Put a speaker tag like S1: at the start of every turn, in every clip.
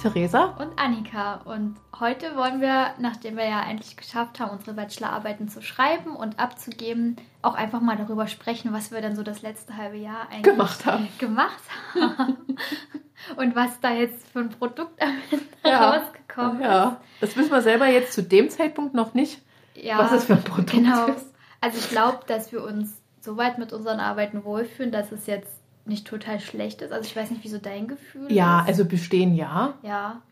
S1: Theresa
S2: und Annika. Und heute wollen wir, nachdem wir ja endlich geschafft haben, unsere Bachelorarbeiten zu schreiben und abzugeben, auch einfach mal darüber sprechen, was wir dann so das letzte halbe Jahr eigentlich
S1: gemacht haben.
S2: Gemacht haben. und was da jetzt für ein Produkt am Ende ja. rausgekommen
S1: ja. ist. Das wissen wir selber jetzt zu dem Zeitpunkt noch nicht, ja, was es für ein Produkt genau. ist.
S2: Also ich glaube, dass wir uns so weit mit unseren Arbeiten wohlfühlen, dass es jetzt nicht total schlecht ist. Also ich weiß nicht, wieso dein Gefühl
S1: Ja, ist. also bestehen ja.
S2: Ja,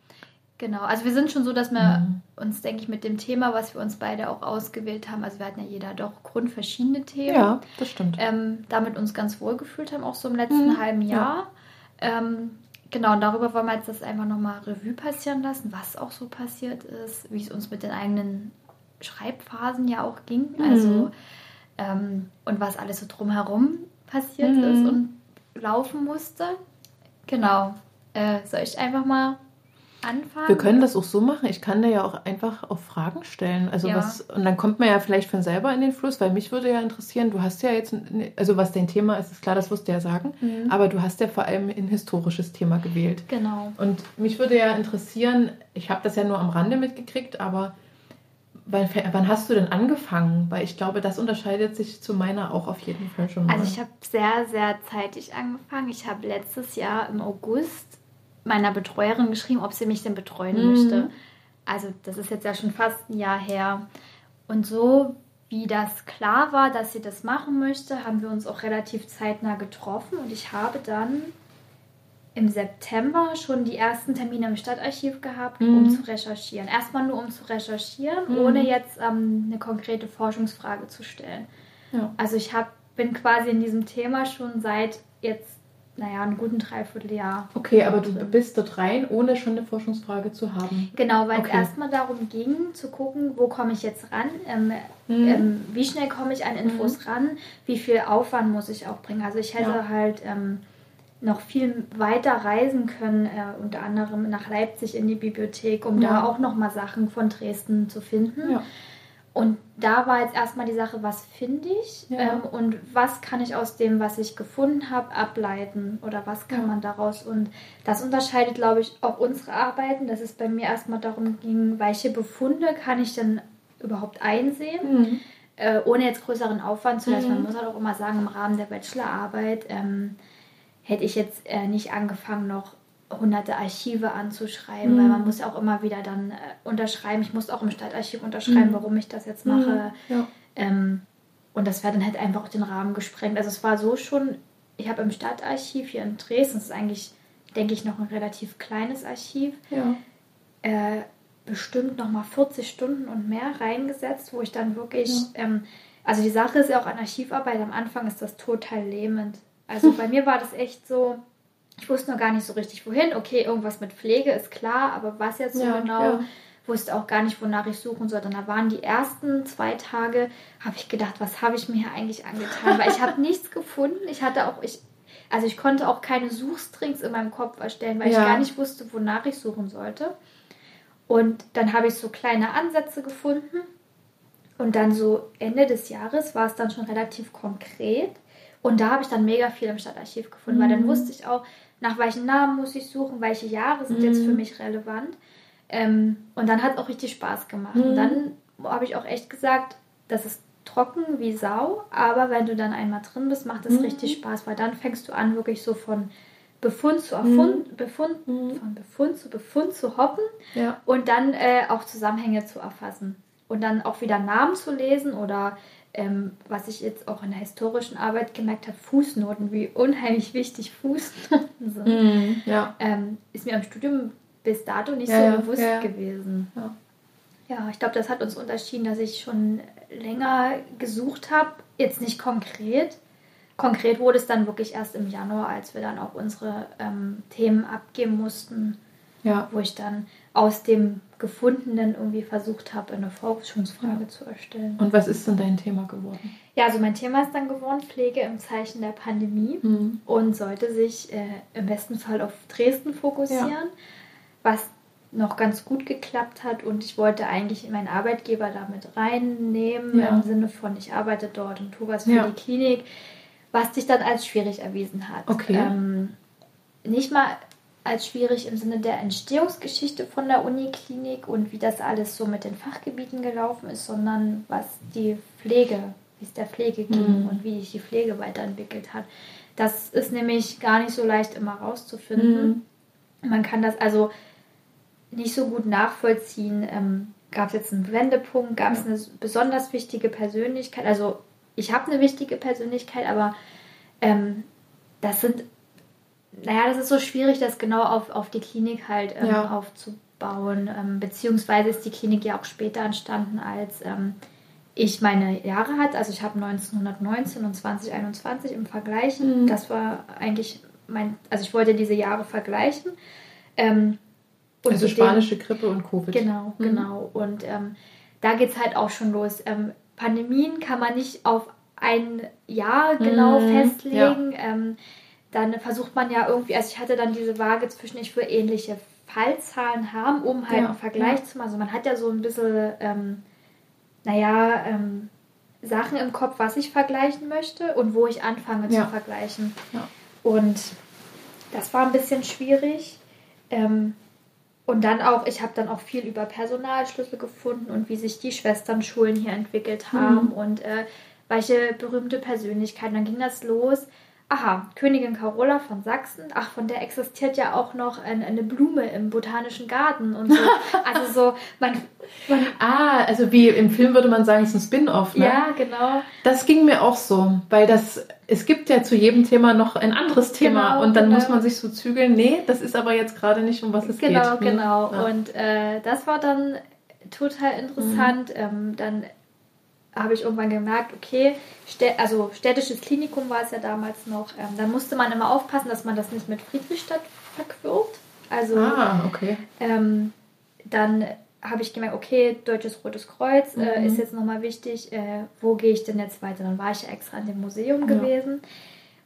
S2: genau. Also wir sind schon so, dass wir mhm. uns, denke ich, mit dem Thema, was wir uns beide auch ausgewählt haben, also wir hatten ja jeder doch grundverschiedene Themen.
S1: Ja, das stimmt.
S2: Ähm, damit uns ganz wohl gefühlt haben, auch so im letzten mhm. halben Jahr. Ja. Ähm, genau, und darüber wollen wir jetzt das einfach nochmal Revue passieren lassen, was auch so passiert ist, wie es uns mit den eigenen Schreibphasen ja auch ging. Mhm. Also ähm, und was alles so drumherum passiert mhm. ist und laufen musste. Genau. Äh, soll ich einfach mal anfangen?
S1: Wir können das auch so machen. Ich kann da ja auch einfach auf Fragen stellen. Also ja. was, und dann kommt man ja vielleicht von selber in den Fluss, weil mich würde ja interessieren, du hast ja jetzt, also was dein Thema ist, ist klar, das wirst du ja sagen, mhm. aber du hast ja vor allem ein historisches Thema gewählt.
S2: Genau.
S1: Und mich würde ja interessieren, ich habe das ja nur am Rande mitgekriegt, aber Wann, wann, hast du denn angefangen? Weil ich glaube, das unterscheidet sich zu meiner auch auf jeden Fall schon
S2: mal. Also ich habe sehr, sehr zeitig angefangen. Ich habe letztes Jahr im August meiner Betreuerin geschrieben, ob sie mich denn betreuen mhm. möchte. Also das ist jetzt ja schon fast ein Jahr her. Und so wie das klar war, dass sie das machen möchte, haben wir uns auch relativ zeitnah getroffen. Und ich habe dann im September schon die ersten Termine im Stadtarchiv gehabt, mhm. um zu recherchieren. Erstmal nur um zu recherchieren, mhm. ohne jetzt ähm, eine konkrete Forschungsfrage zu stellen. Ja. Also ich hab, bin quasi in diesem Thema schon seit jetzt, naja, einem guten Dreivierteljahr.
S1: Okay, aber du bist dort rein, ohne schon eine Forschungsfrage zu haben.
S2: Genau, weil okay. es erstmal darum ging, zu gucken, wo komme ich jetzt ran, ähm, mhm. ähm, wie schnell komme ich an Infos mhm. ran, wie viel Aufwand muss ich auch bringen. Also ich hätte ja. halt ähm, noch viel weiter reisen können, äh, unter anderem nach Leipzig in die Bibliothek, um ja. da auch noch mal Sachen von Dresden zu finden. Ja. Und da war jetzt erstmal die Sache, was finde ich ja. ähm, und was kann ich aus dem, was ich gefunden habe, ableiten oder was kann man daraus. Und das unterscheidet, glaube ich, auch unsere Arbeiten, dass es bei mir erstmal darum ging, welche Befunde kann ich denn überhaupt einsehen, mhm. äh, ohne jetzt größeren Aufwand zu lassen. Mhm. Man muss halt auch immer sagen, im Rahmen der Bachelorarbeit. Ähm, hätte ich jetzt äh, nicht angefangen, noch hunderte Archive anzuschreiben, mhm. weil man muss auch immer wieder dann äh, unterschreiben. Ich muss auch im Stadtarchiv unterschreiben, mhm. warum ich das jetzt mache. Mhm. Ja. Ähm, und das wäre dann halt einfach auch den Rahmen gesprengt. Also es war so schon, ich habe im Stadtarchiv hier in Dresden, das ist eigentlich, denke ich, noch ein relativ kleines Archiv, ja. äh, bestimmt nochmal 40 Stunden und mehr reingesetzt, wo ich dann wirklich, ja. ähm, also die Sache ist ja auch an Archivarbeit, am Anfang ist das total lähmend. Also bei mir war das echt so, ich wusste noch gar nicht so richtig wohin. Okay, irgendwas mit Pflege ist klar, aber was jetzt so ja, genau, ja. wusste auch gar nicht, wonach ich suchen soll. Und da waren die ersten zwei Tage, habe ich gedacht, was habe ich mir hier eigentlich angetan? Weil ich habe nichts gefunden. Ich hatte auch, ich, also ich konnte auch keine Suchstrings in meinem Kopf erstellen, weil ja. ich gar nicht wusste, wonach ich suchen sollte. Und dann habe ich so kleine Ansätze gefunden. Und dann so Ende des Jahres war es dann schon relativ konkret. Und da habe ich dann mega viel im Stadtarchiv gefunden, mhm. weil dann mhm. wusste ich auch, nach welchen Namen muss ich suchen, welche Jahre sind mhm. jetzt für mhm. mich relevant. Ähm, und dann hat es auch richtig Spaß gemacht. Mhm. Und dann habe ich auch echt gesagt, das ist trocken wie Sau, aber wenn du dann einmal drin bist, macht es mhm. richtig Spaß, weil dann fängst du an, wirklich so von Befund zu Erfund, Befund, von Befund zu Befund zu hoppen ja. und dann äh, auch Zusammenhänge zu erfassen. Und dann auch wieder Namen zu lesen oder ähm, was ich jetzt auch in der historischen Arbeit gemerkt habe, Fußnoten, wie unheimlich wichtig Fußnoten sind, mm, ja. ähm, ist mir am Studium bis dato nicht ja, so bewusst ja, gewesen. Ja, ja ich glaube, das hat uns unterschieden, dass ich schon länger gesucht habe, jetzt nicht konkret. Konkret wurde es dann wirklich erst im Januar, als wir dann auch unsere ähm, Themen abgeben mussten, wo ich dann aus dem Gefundenen irgendwie versucht habe, eine Forschungsfrage ja. zu erstellen.
S1: Und was ist denn dein Thema geworden?
S2: Ja, also mein Thema ist dann geworden Pflege im Zeichen der Pandemie mhm. und sollte sich äh, im besten Fall auf Dresden fokussieren, ja. was noch ganz gut geklappt hat und ich wollte eigentlich meinen Arbeitgeber damit reinnehmen, ja. im Sinne von, ich arbeite dort und tue was für die Klinik, was sich dann als schwierig erwiesen hat.
S1: Okay.
S2: Ähm, nicht mal als schwierig im Sinne der Entstehungsgeschichte von der Uniklinik und wie das alles so mit den Fachgebieten gelaufen ist, sondern was die Pflege, wie es der Pflege ging mhm. und wie sich die Pflege weiterentwickelt hat. Das ist nämlich gar nicht so leicht immer rauszufinden. Mhm. Man kann das also nicht so gut nachvollziehen. Ähm, gab es jetzt einen Wendepunkt? Gab es eine besonders wichtige Persönlichkeit? Also ich habe eine wichtige Persönlichkeit, aber ähm, das sind naja, das ist so schwierig, das genau auf, auf die Klinik halt ähm, ja. aufzubauen. Ähm, beziehungsweise ist die Klinik ja auch später entstanden, als ähm, ich meine Jahre hatte. Also ich habe 1919 und 2021 im Vergleich. Mhm. Das war eigentlich mein, also ich wollte diese Jahre vergleichen.
S1: Ähm, also spanische dem, Grippe und Covid.
S2: Genau, mhm. genau. Und ähm, da geht es halt auch schon los. Ähm, Pandemien kann man nicht auf ein Jahr genau mhm. festlegen. Ja dann versucht man ja irgendwie, also ich hatte dann diese Waage zwischen, ich will ähnliche Fallzahlen haben, um halt ja, einen Vergleich ja. zu machen. Also man hat ja so ein bisschen, ähm, naja, ähm, Sachen im Kopf, was ich vergleichen möchte und wo ich anfange ja. zu vergleichen. Und das war ein bisschen schwierig. Ähm, und dann auch, ich habe dann auch viel über Personalschlüssel gefunden und wie sich die Schwesternschulen hier entwickelt haben mhm. und äh, welche berühmte Persönlichkeiten. Dann ging das los aha, Königin Carola von Sachsen, ach, von der existiert ja auch noch eine, eine Blume im Botanischen Garten und so. Also so, man,
S1: man Ah, also wie im Film würde man sagen, es ist ein Spin-off, ne?
S2: Ja, genau.
S1: Das ging mir auch so, weil das, es gibt ja zu jedem Thema noch ein anderes Thema genau, und dann genau. muss man sich so zügeln, nee, das ist aber jetzt gerade nicht, um was es
S2: genau,
S1: geht.
S2: Genau, genau. Ja. Und äh, das war dann total interessant. Mhm. Ähm, dann habe ich irgendwann gemerkt, okay, also städtisches Klinikum war es ja damals noch, ähm, dann musste man immer aufpassen, dass man das nicht mit Friedrichstadt verquirlt. Also
S1: ah, okay.
S2: ähm, dann habe ich gemerkt, okay, Deutsches Rotes Kreuz äh, mhm. ist jetzt nochmal wichtig, äh, wo gehe ich denn jetzt weiter? Dann war ich ja extra in dem Museum ja.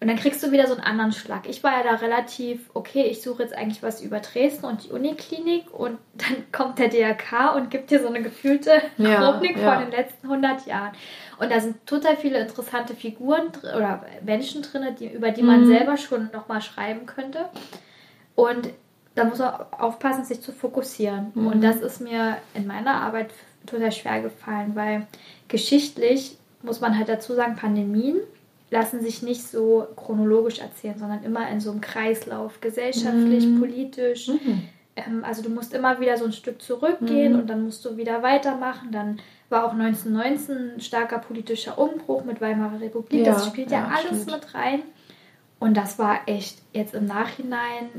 S2: Und dann kriegst du wieder so einen anderen Schlag. Ich war ja da relativ, okay, ich suche jetzt eigentlich was über Dresden und die Uniklinik und dann kommt der DRK und gibt dir so eine gefühlte ja, Chronik ja. von den letzten 100 Jahren. Und da sind total viele interessante Figuren oder Menschen drin, die, über die man mhm. selber schon nochmal schreiben könnte. Und da muss man aufpassen, sich zu fokussieren. Mhm. Und das ist mir in meiner Arbeit total schwer gefallen, weil geschichtlich muss man halt dazu sagen, Pandemien lassen sich nicht so chronologisch erzählen, sondern immer in so einem Kreislauf, gesellschaftlich, mhm. politisch. Mhm. Ähm, also du musst immer wieder so ein Stück zurückgehen mhm. und dann musst du wieder weitermachen. Dann war auch 1919 ein starker politischer Umbruch mit Weimarer Republik. Ja, das spielt ja, ja alles stimmt. mit rein. Und das war echt jetzt im Nachhinein,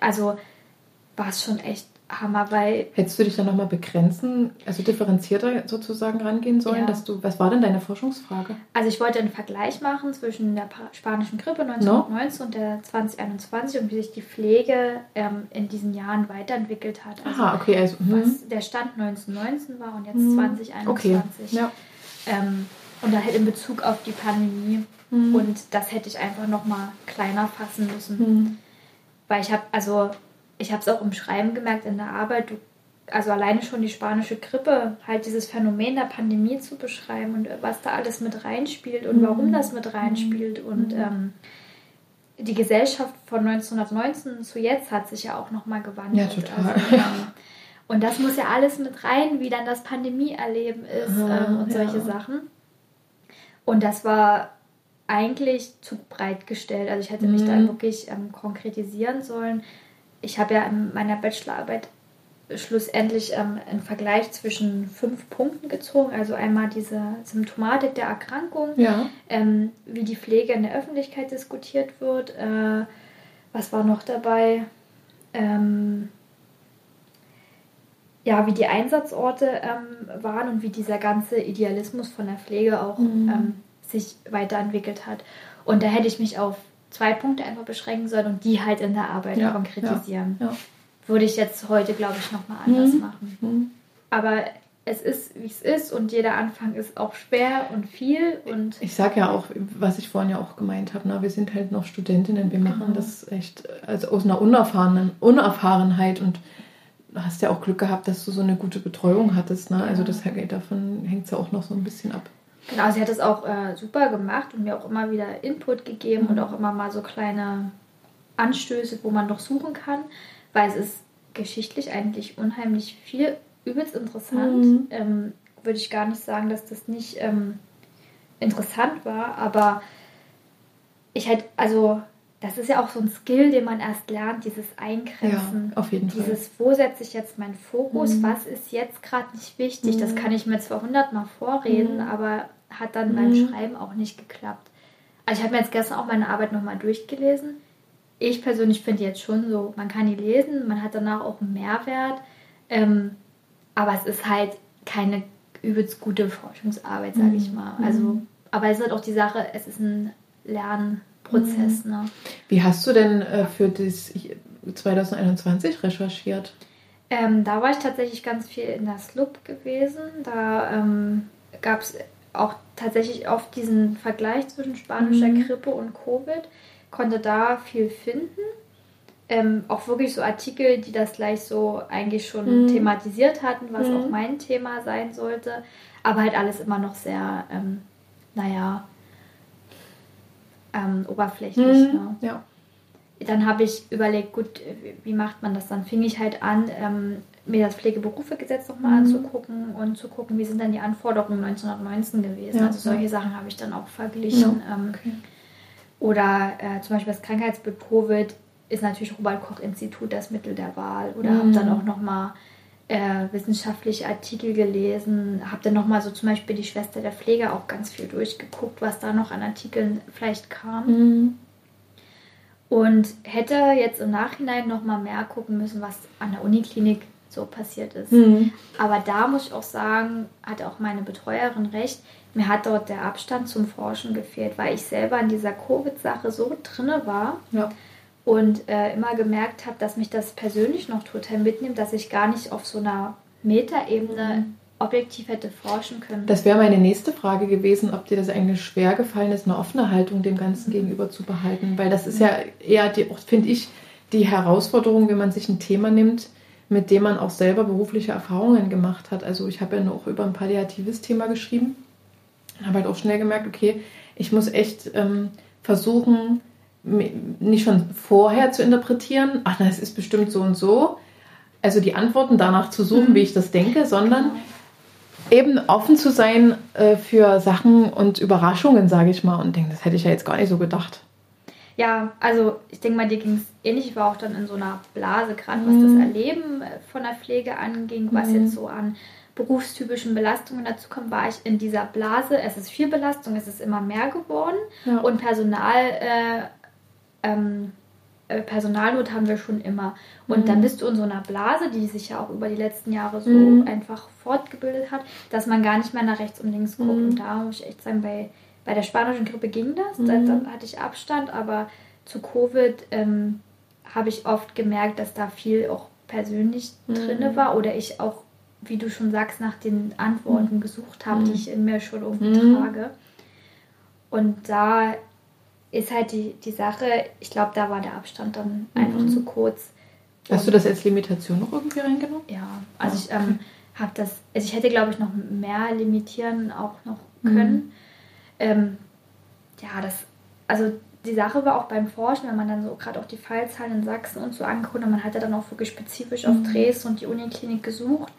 S2: also war es schon echt Hammer, weil.
S1: Hättest du dich dann nochmal begrenzen, also differenzierter sozusagen rangehen sollen, ja. dass du. Was war denn deine Forschungsfrage?
S2: Also ich wollte einen Vergleich machen zwischen der spanischen Grippe 1919 no? und der 2021 und wie sich die Pflege ähm, in diesen Jahren weiterentwickelt hat.
S1: Also Aha, okay. Also,
S2: was hm. der Stand 1919 war und jetzt hm. 2021. Okay. Ja. Ähm, und dann halt in Bezug auf die Pandemie. Hm. Und das hätte ich einfach nochmal kleiner fassen müssen. Hm. Weil ich habe, also ich habe es auch im Schreiben gemerkt, in der Arbeit, du, also alleine schon die spanische Grippe, halt dieses Phänomen der Pandemie zu beschreiben und was da alles mit reinspielt und mhm. warum das mit reinspielt. Mhm. Und ähm, die Gesellschaft von 1919 zu jetzt hat sich ja auch nochmal gewandelt.
S1: Ja, total. Also, ähm,
S2: und das muss ja alles mit rein, wie dann das Pandemieerleben ist Aha, ähm, und solche ja. Sachen. Und das war eigentlich zu breit gestellt. Also ich hätte mich mhm. da wirklich ähm, konkretisieren sollen ich habe ja in meiner Bachelorarbeit schlussendlich ähm, einen Vergleich zwischen fünf Punkten gezogen. Also einmal diese Symptomatik der Erkrankung,
S1: ja.
S2: ähm, wie die Pflege in der Öffentlichkeit diskutiert wird. Äh, was war noch dabei? Ähm, ja, wie die Einsatzorte ähm, waren und wie dieser ganze Idealismus von der Pflege auch mhm. Ähm, sich weiterentwickelt hat. Und da hätte ich mich auf zwei Punkte einfach beschränken sollen und die halt in der Arbeit ja, konkretisieren. Ja, ja. Würde ich jetzt heute, glaube ich, nochmal anders mhm. machen. Mhm. Aber es ist, wie es ist und jeder Anfang ist auch schwer und viel. Und
S1: ich sage ja auch, was ich vorhin ja auch gemeint habe, na, wir sind halt noch Studentinnen, wir machen genau. das echt also aus einer unerfahrenen Unerfahrenheit und du hast ja auch Glück gehabt, dass du so eine gute Betreuung hattest. Ne? Also das davon hängt es ja auch noch so ein bisschen ab.
S2: Genau, sie hat es auch äh, super gemacht und mir auch immer wieder Input gegeben mhm. und auch immer mal so kleine Anstöße, wo man noch suchen kann, weil es ist geschichtlich eigentlich unheimlich viel, übelst interessant. Mhm. Ähm, Würde ich gar nicht sagen, dass das nicht ähm, interessant war, aber ich halt, also das ist ja auch so ein Skill, den man erst lernt, dieses Eingrenzen.
S1: Ja, auf jeden
S2: Fall. Dieses, wo setze ich jetzt meinen Fokus, mhm. was ist jetzt gerade nicht wichtig. Mhm. Das kann ich mir zwar hundertmal vorreden, mhm. aber hat dann beim mhm. Schreiben auch nicht geklappt. Also ich habe mir jetzt gestern auch meine Arbeit nochmal durchgelesen. Ich persönlich finde jetzt schon so, man kann die lesen, man hat danach auch einen Mehrwert, ähm, aber es ist halt keine übelst gute Forschungsarbeit, sage ich mhm. mal. Also, aber es ist halt auch die Sache, es ist ein Lernen Prozess. Mhm. Ne?
S1: Wie hast du denn äh, für das 2021 recherchiert?
S2: Ähm, da war ich tatsächlich ganz viel in der SLUB gewesen. Da ähm, gab es auch tatsächlich oft diesen Vergleich zwischen spanischer mhm. Grippe und Covid. Konnte da viel finden. Ähm, auch wirklich so Artikel, die das gleich so eigentlich schon mhm. thematisiert hatten, was mhm. auch mein Thema sein sollte. Aber halt alles immer noch sehr, ähm, naja, ähm, oberflächlich. Mhm. Ne? Ja. Dann habe ich überlegt, gut, wie macht man das? Dann fing ich halt an, ähm, mir das Pflegeberufegesetz nochmal mhm. anzugucken und zu gucken, wie sind denn die Anforderungen 1919 gewesen. Ja, also solche ja. Sachen habe ich dann auch verglichen. Ja, ähm, okay. Oder äh, zum Beispiel das Krankheitsbild Covid ist natürlich Robert Koch Institut das Mittel der Wahl. Oder mhm. habe dann auch nochmal äh, wissenschaftliche Artikel gelesen, habe dann nochmal so zum Beispiel die Schwester der Pflege auch ganz viel durchgeguckt, was da noch an Artikeln vielleicht kam. Mhm. Und hätte jetzt im Nachhinein nochmal mehr gucken müssen, was an der Uniklinik so passiert ist. Mhm. Aber da muss ich auch sagen, hatte auch meine Betreuerin recht, mir hat dort der Abstand zum Forschen gefehlt, weil ich selber in dieser Covid-Sache so drinne war. Ja und äh, immer gemerkt habe, dass mich das persönlich noch total mitnimmt, dass ich gar nicht auf so einer Metaebene mhm. objektiv hätte forschen können.
S1: Das wäre meine nächste Frage gewesen, ob dir das eigentlich schwer gefallen ist, eine offene Haltung dem Ganzen mhm. gegenüber zu behalten. Weil das ist ja eher, finde ich, die Herausforderung, wenn man sich ein Thema nimmt, mit dem man auch selber berufliche Erfahrungen gemacht hat. Also ich habe ja noch über ein palliatives Thema geschrieben und habe halt auch schnell gemerkt, okay, ich muss echt ähm, versuchen, nicht schon vorher zu interpretieren, ach, das ist bestimmt so und so, also die Antworten danach zu suchen, mhm. wie ich das denke, sondern eben offen zu sein äh, für Sachen und Überraschungen, sage ich mal, und denke, das hätte ich ja jetzt gar nicht so gedacht.
S2: Ja, also ich denke mal, dir ging es ähnlich. Ich war auch dann in so einer Blase, gerade was das mhm. Erleben äh, von der Pflege anging, was mhm. jetzt so an berufstypischen Belastungen dazu kommt, war ich in dieser Blase. Es ist viel Belastung, es ist immer mehr geworden ja. und Personal äh, ähm, äh, Personalnot haben wir schon immer. Und mhm. dann bist du in so einer Blase, die sich ja auch über die letzten Jahre so mhm. einfach fortgebildet hat, dass man gar nicht mehr nach rechts und links guckt. Mhm. Und da muss ich echt sagen, bei, bei der spanischen Grippe ging das. Da, da mhm. hatte ich Abstand, aber zu Covid ähm, habe ich oft gemerkt, dass da viel auch persönlich mhm. drin war oder ich auch, wie du schon sagst, nach den Antworten mhm. gesucht habe, die ich in mir schon irgendwie trage. Und da ist halt die, die Sache, ich glaube, da war der Abstand dann mhm. einfach zu kurz.
S1: Hast du das als Limitation noch irgendwie reingenommen?
S2: Ja, also ich ähm, habe das, also ich hätte, glaube ich, noch mehr limitieren auch noch können. Mhm. Ähm, ja, das, also die Sache war auch beim Forschen, wenn man dann so gerade auch die Fallzahlen in Sachsen und so angeguckt und man hat ja dann auch wirklich spezifisch auf mhm. Dresden und die Uniklinik gesucht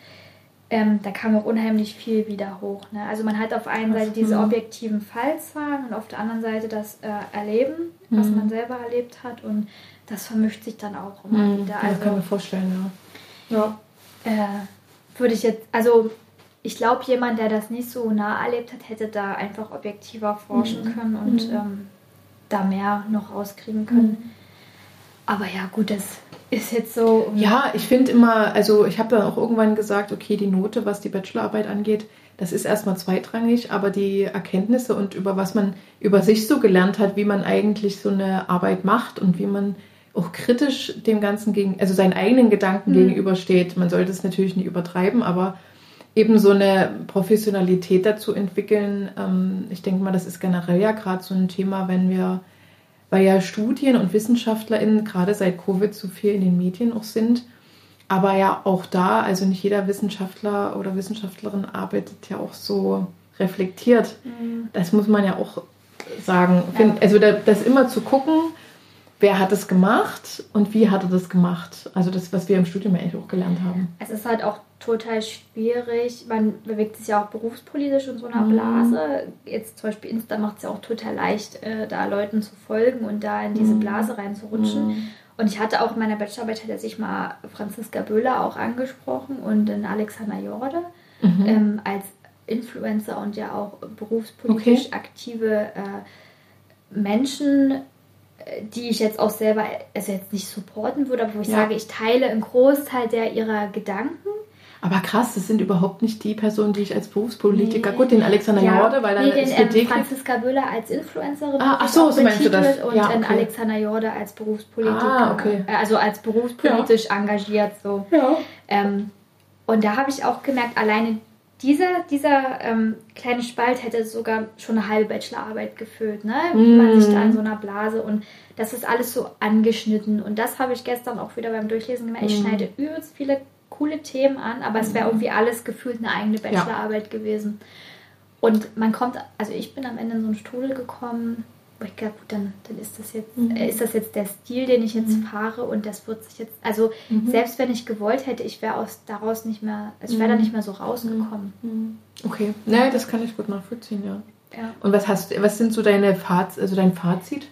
S2: ähm, da kam auch unheimlich viel wieder hoch. Ne? Also man hat auf einer Seite diese mhm. objektiven Fallzahlen und auf der anderen Seite das äh, Erleben, was mhm. man selber erlebt hat und das vermischt sich dann auch immer
S1: mhm. wieder. Also, das kann mir vorstellen,
S2: ja. ja. Äh, würde ich jetzt, also ich glaube, jemand, der das nicht so nah erlebt hat, hätte da einfach objektiver forschen mhm. können und mhm. ähm, da mehr noch rauskriegen können. Aber ja, gut, das ist jetzt so.
S1: Ja, ich finde immer, also ich habe dann auch irgendwann gesagt, okay, die Note, was die Bachelorarbeit angeht, das ist erstmal zweitrangig, aber die Erkenntnisse und über was man über sich so gelernt hat, wie man eigentlich so eine Arbeit macht und wie man auch kritisch dem Ganzen gegen, also seinen eigenen Gedanken mhm. gegenübersteht. Man sollte es natürlich nicht übertreiben, aber eben so eine Professionalität dazu entwickeln. Ähm, ich denke mal, das ist generell ja gerade so ein Thema, wenn wir weil ja Studien und WissenschaftlerInnen gerade seit Covid so viel in den Medien auch sind. Aber ja auch da, also nicht jeder Wissenschaftler oder Wissenschaftlerin arbeitet ja auch so reflektiert. Mhm. Das muss man ja auch sagen. Ja. Also das immer zu gucken, wer hat es gemacht und wie hat er das gemacht? Also das, was wir im Studium eigentlich auch gelernt haben.
S2: Es ist halt auch total schwierig. Man bewegt sich ja auch berufspolitisch in so einer mhm. Blase. Jetzt zum Beispiel Insta macht es ja auch total leicht, äh, da Leuten zu folgen und da in diese mhm. Blase reinzurutschen. Mhm. Und ich hatte auch in meiner Bachelorarbeit sich mal Franziska Böhler auch angesprochen und den Alexander Jorde mhm. ähm, als Influencer und ja auch berufspolitisch okay. aktive äh, Menschen, äh, die ich jetzt auch selber, also jetzt nicht supporten würde, aber wo ich ja. sage, ich teile einen Großteil der ihrer Gedanken.
S1: Aber krass, das sind überhaupt nicht die Personen, die ich als Berufspolitiker, nee. gut, den Alexander ja, Jorde, weil er
S2: nee, den, SPD ähm, Franziska Böhler als Influencerin ah, ach so, so meinst du das? und ja, okay. Alexander Jorde als Berufspolitiker, ah, okay. Äh, also als berufspolitisch ja. engagiert so. Ja. Ähm, und da habe ich auch gemerkt, alleine dieser, dieser ähm, kleine Spalt hätte sogar schon eine halbe Bachelorarbeit gefüllt, ne? Mm. Man sich da in so einer Blase und das ist alles so angeschnitten. Und das habe ich gestern auch wieder beim Durchlesen gemerkt. Ich mm. schneide übelst viele coole Themen an, aber es wäre mm. irgendwie alles gefühlt eine eigene Bachelorarbeit ja. gewesen. Und man kommt, also ich bin am Ende in so einen Strudel gekommen, wo ich gedacht, gut, dann, dann ist das jetzt, mhm. äh, ist das jetzt der Stil, den ich jetzt mhm. fahre und das wird sich jetzt, also mhm. selbst wenn ich gewollt hätte, ich wäre aus daraus nicht mehr, also ich wäre da mhm. nicht mehr so rausgekommen.
S1: Mhm. Okay, naja, das kann ich gut nachvollziehen, ja. ja. Und was hast, was sind so deine Faz also dein Fazit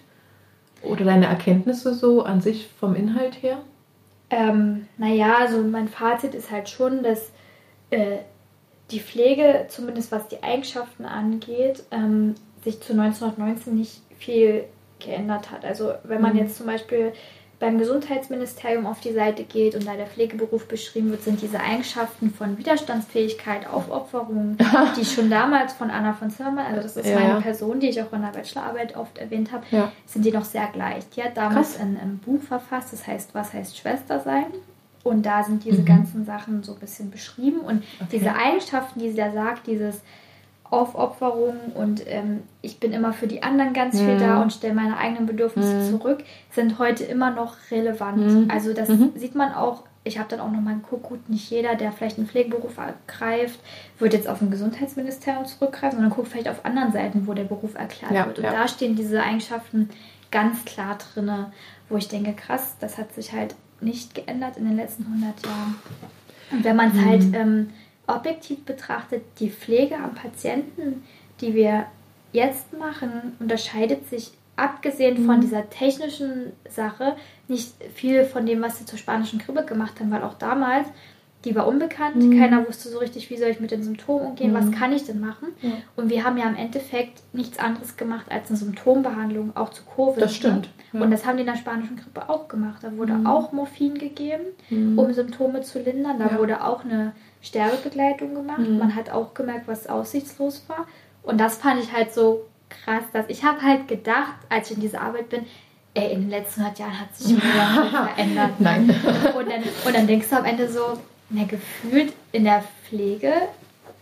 S1: oder deine Erkenntnisse so an sich vom Inhalt her?
S2: Ähm, naja, also mein Fazit ist halt schon, dass äh, die Pflege, zumindest was die Eigenschaften angeht, ähm, sich zu 1919 nicht viel geändert hat. Also wenn man mhm. jetzt zum Beispiel beim Gesundheitsministerium auf die Seite geht und da der Pflegeberuf beschrieben wird, sind diese Eigenschaften von Widerstandsfähigkeit, Aufopferung, die schon damals von Anna von Zimmermann, also das ist ja. meine Person, die ich auch in der Bachelorarbeit oft erwähnt habe, ja. sind die noch sehr gleich. Die hat damals ein, ein, Buch verfasst, das heißt, was heißt Schwester sein? Und da sind diese mhm. ganzen Sachen so ein bisschen beschrieben. Und okay. diese Eigenschaften, die sie da sagt, dieses Aufopferung und ähm, ich bin immer für die anderen ganz viel da mhm. und stelle meine eigenen Bedürfnisse mhm. zurück, sind heute immer noch relevant. Mhm. Also das mhm. sieht man auch, ich habe dann auch nochmal geguckt, gut, nicht jeder, der vielleicht einen Pflegeberuf ergreift, wird jetzt auf ein Gesundheitsministerium zurückgreifen, sondern guckt vielleicht auf anderen Seiten, wo der Beruf erklärt ja, wird. Und ja. da stehen diese Eigenschaften ganz klar drin, wo ich denke, krass, das hat sich halt nicht geändert in den letzten 100 Jahren. Und wenn man es halt mhm. ähm, objektiv betrachtet, die Pflege am Patienten, die wir jetzt machen, unterscheidet sich abgesehen von mhm. dieser technischen Sache nicht viel von dem, was sie zur spanischen Grippe gemacht haben, weil auch damals, die war unbekannt, mhm. keiner wusste so richtig, wie soll ich mit den Symptomen umgehen, mhm. was kann ich denn machen? Ja. Und wir haben ja im Endeffekt nichts anderes gemacht als eine Symptombehandlung, auch zu Covid.
S1: Das stimmt. Ne?
S2: Ja. Und das haben die in der spanischen Grippe auch gemacht. Da wurde mhm. auch Morphin gegeben, mhm. um Symptome zu lindern. Da ja. wurde auch eine Sterbebegleitung gemacht. Mhm. Man hat auch gemerkt, was aussichtslos war. Und das fand ich halt so krass, dass ich habe halt gedacht, als ich in dieser Arbeit bin, ey, in den letzten 100 Jahren hat sich mega verändert. Ne? Nein. Und dann, und dann denkst du am Ende so, na, gefühlt in der Pflege,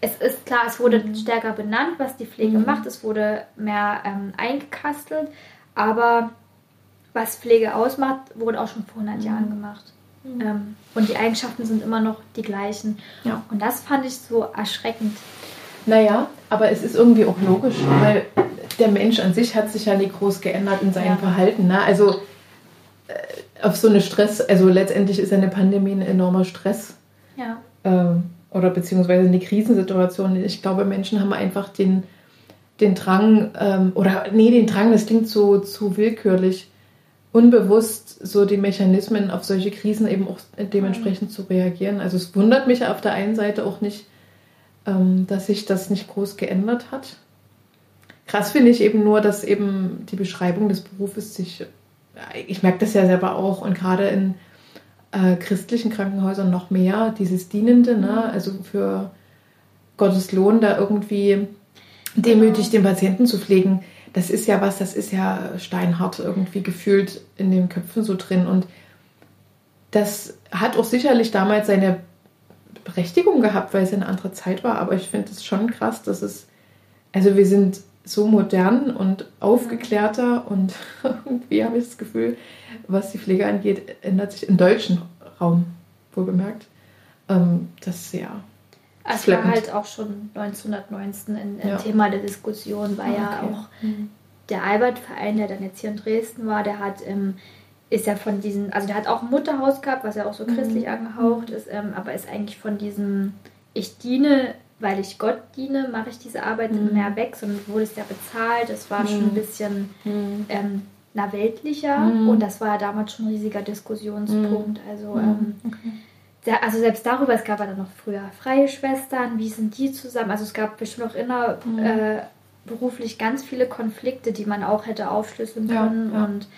S2: es ist klar, es wurde mhm. stärker benannt, was die Pflege mhm. macht, es wurde mehr ähm, eingekastelt, aber was Pflege ausmacht, wurde auch schon vor 100 mhm. Jahren gemacht. Mhm. Ähm, und die Eigenschaften sind immer noch die gleichen. Ja. Und das fand ich so erschreckend.
S1: Naja, aber es ist irgendwie auch logisch, weil der Mensch an sich hat sich ja nicht groß geändert in seinem ja. Verhalten. Ne? Also äh, auf so eine Stress, also letztendlich ist eine Pandemie ein enormer Stress. Ja. Ähm, oder beziehungsweise eine Krisensituation. Ich glaube, Menschen haben einfach den, den Drang, ähm, oder nee, den Drang, das klingt so zu willkürlich, unbewusst so die Mechanismen auf solche Krisen eben auch dementsprechend zu reagieren. Also es wundert mich auf der einen Seite auch nicht, ähm, dass sich das nicht groß geändert hat. Krass finde ich eben nur, dass eben die Beschreibung des Berufes sich, ich merke das ja selber auch und gerade in äh, christlichen Krankenhäusern noch mehr, dieses Dienende, ne? Mhm. also für Gottes Lohn da irgendwie demütig den Patienten zu pflegen das ist ja was, das ist ja steinhart irgendwie gefühlt in den Köpfen so drin. Und das hat auch sicherlich damals seine Berechtigung gehabt, weil es eine andere Zeit war. Aber ich finde es schon krass, dass es, also wir sind so modern und aufgeklärter und irgendwie habe ich das Gefühl, was die Pflege angeht, ändert sich im deutschen Raum, wohlgemerkt. Ähm, das ist ja
S2: es war halt auch schon 1919 ein, ein ja. Thema der Diskussion, war okay. ja auch mhm. der Albert-Verein, der dann jetzt hier in Dresden war, der hat im ist ja von diesen, also der hat auch ein Mutterhaus gehabt, was ja auch so mhm. christlich angehaucht ist, ähm, aber ist eigentlich von diesem, ich diene, weil ich Gott diene, mache ich diese Arbeit mhm. mehr weg, sondern wurde es ja bezahlt, es war mhm. schon ein bisschen mhm. ähm, na, weltlicher mhm. und das war ja damals schon ein riesiger Diskussionspunkt. Mhm. Also, ähm, okay. Der, also selbst darüber, es gab ja dann noch früher freie Schwestern, wie sind die zusammen? Also es gab bestimmt auch inner äh, beruflich ganz viele Konflikte, die man auch hätte aufschlüsseln können ja, ja. und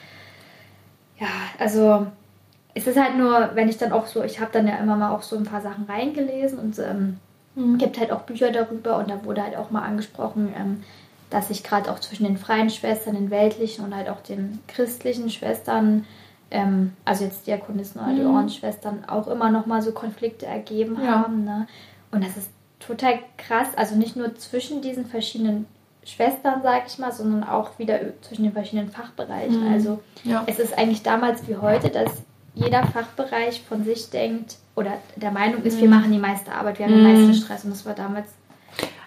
S2: ja, also es ist halt nur, wenn ich dann auch so, ich habe dann ja immer mal auch so ein paar Sachen reingelesen und ähm, mhm. gibt halt auch Bücher darüber und da wurde halt auch mal angesprochen, ähm, dass sich gerade auch zwischen den freien Schwestern, den weltlichen und halt auch den christlichen Schwestern, ähm, also jetzt Diakonissen oder mhm. die Ordensschwestern, auch immer noch mal so Konflikte ergeben ja. haben. Ne? Und das ist total krass, also nicht nur zwischen diesen verschiedenen Schwestern, sage ich mal, sondern auch wieder zwischen den verschiedenen Fachbereichen. Mhm. Also ja. es ist eigentlich damals wie heute, dass jeder Fachbereich von sich denkt oder der Meinung ist, mhm. wir machen die meiste Arbeit, wir haben den mhm. meisten Stress und das war damals.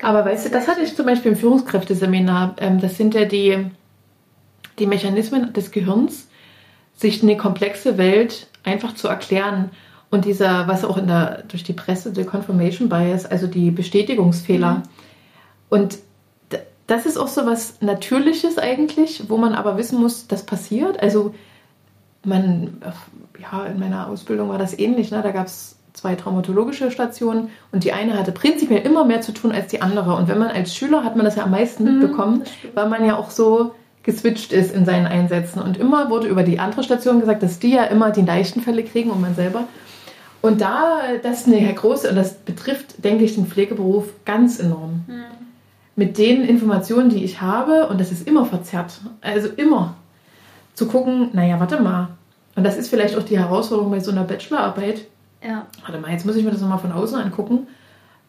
S1: Aber weißt du, das hatte ich zum Beispiel im Führungskräfteseminar. Ähm, das sind ja die, die Mechanismen des Gehirns, sich eine komplexe Welt einfach zu erklären. Und dieser, was auch in der, durch die Presse, der Confirmation Bias, also die Bestätigungsfehler. Mhm. Und das ist auch so was Natürliches eigentlich, wo man aber wissen muss, das passiert. Also man, ja, in meiner Ausbildung war das ähnlich. Ne? Da gab es zwei traumatologische Stationen und die eine hatte prinzipiell immer mehr zu tun als die andere. Und wenn man als Schüler hat man das ja am meisten mhm, mitbekommen, weil man ja auch so geswitcht ist in seinen Einsätzen. Und immer wurde über die andere Station gesagt, dass die ja immer die leichten Fälle kriegen und man selber. Und da, das ist eine große, und das betrifft, denke ich, den Pflegeberuf ganz enorm. Mhm mit den Informationen, die ich habe, und das ist immer verzerrt, also immer, zu gucken, naja, warte mal. Und das ist vielleicht auch die Herausforderung bei so einer Bachelorarbeit. Ja. Warte mal, jetzt muss ich mir das nochmal von außen angucken.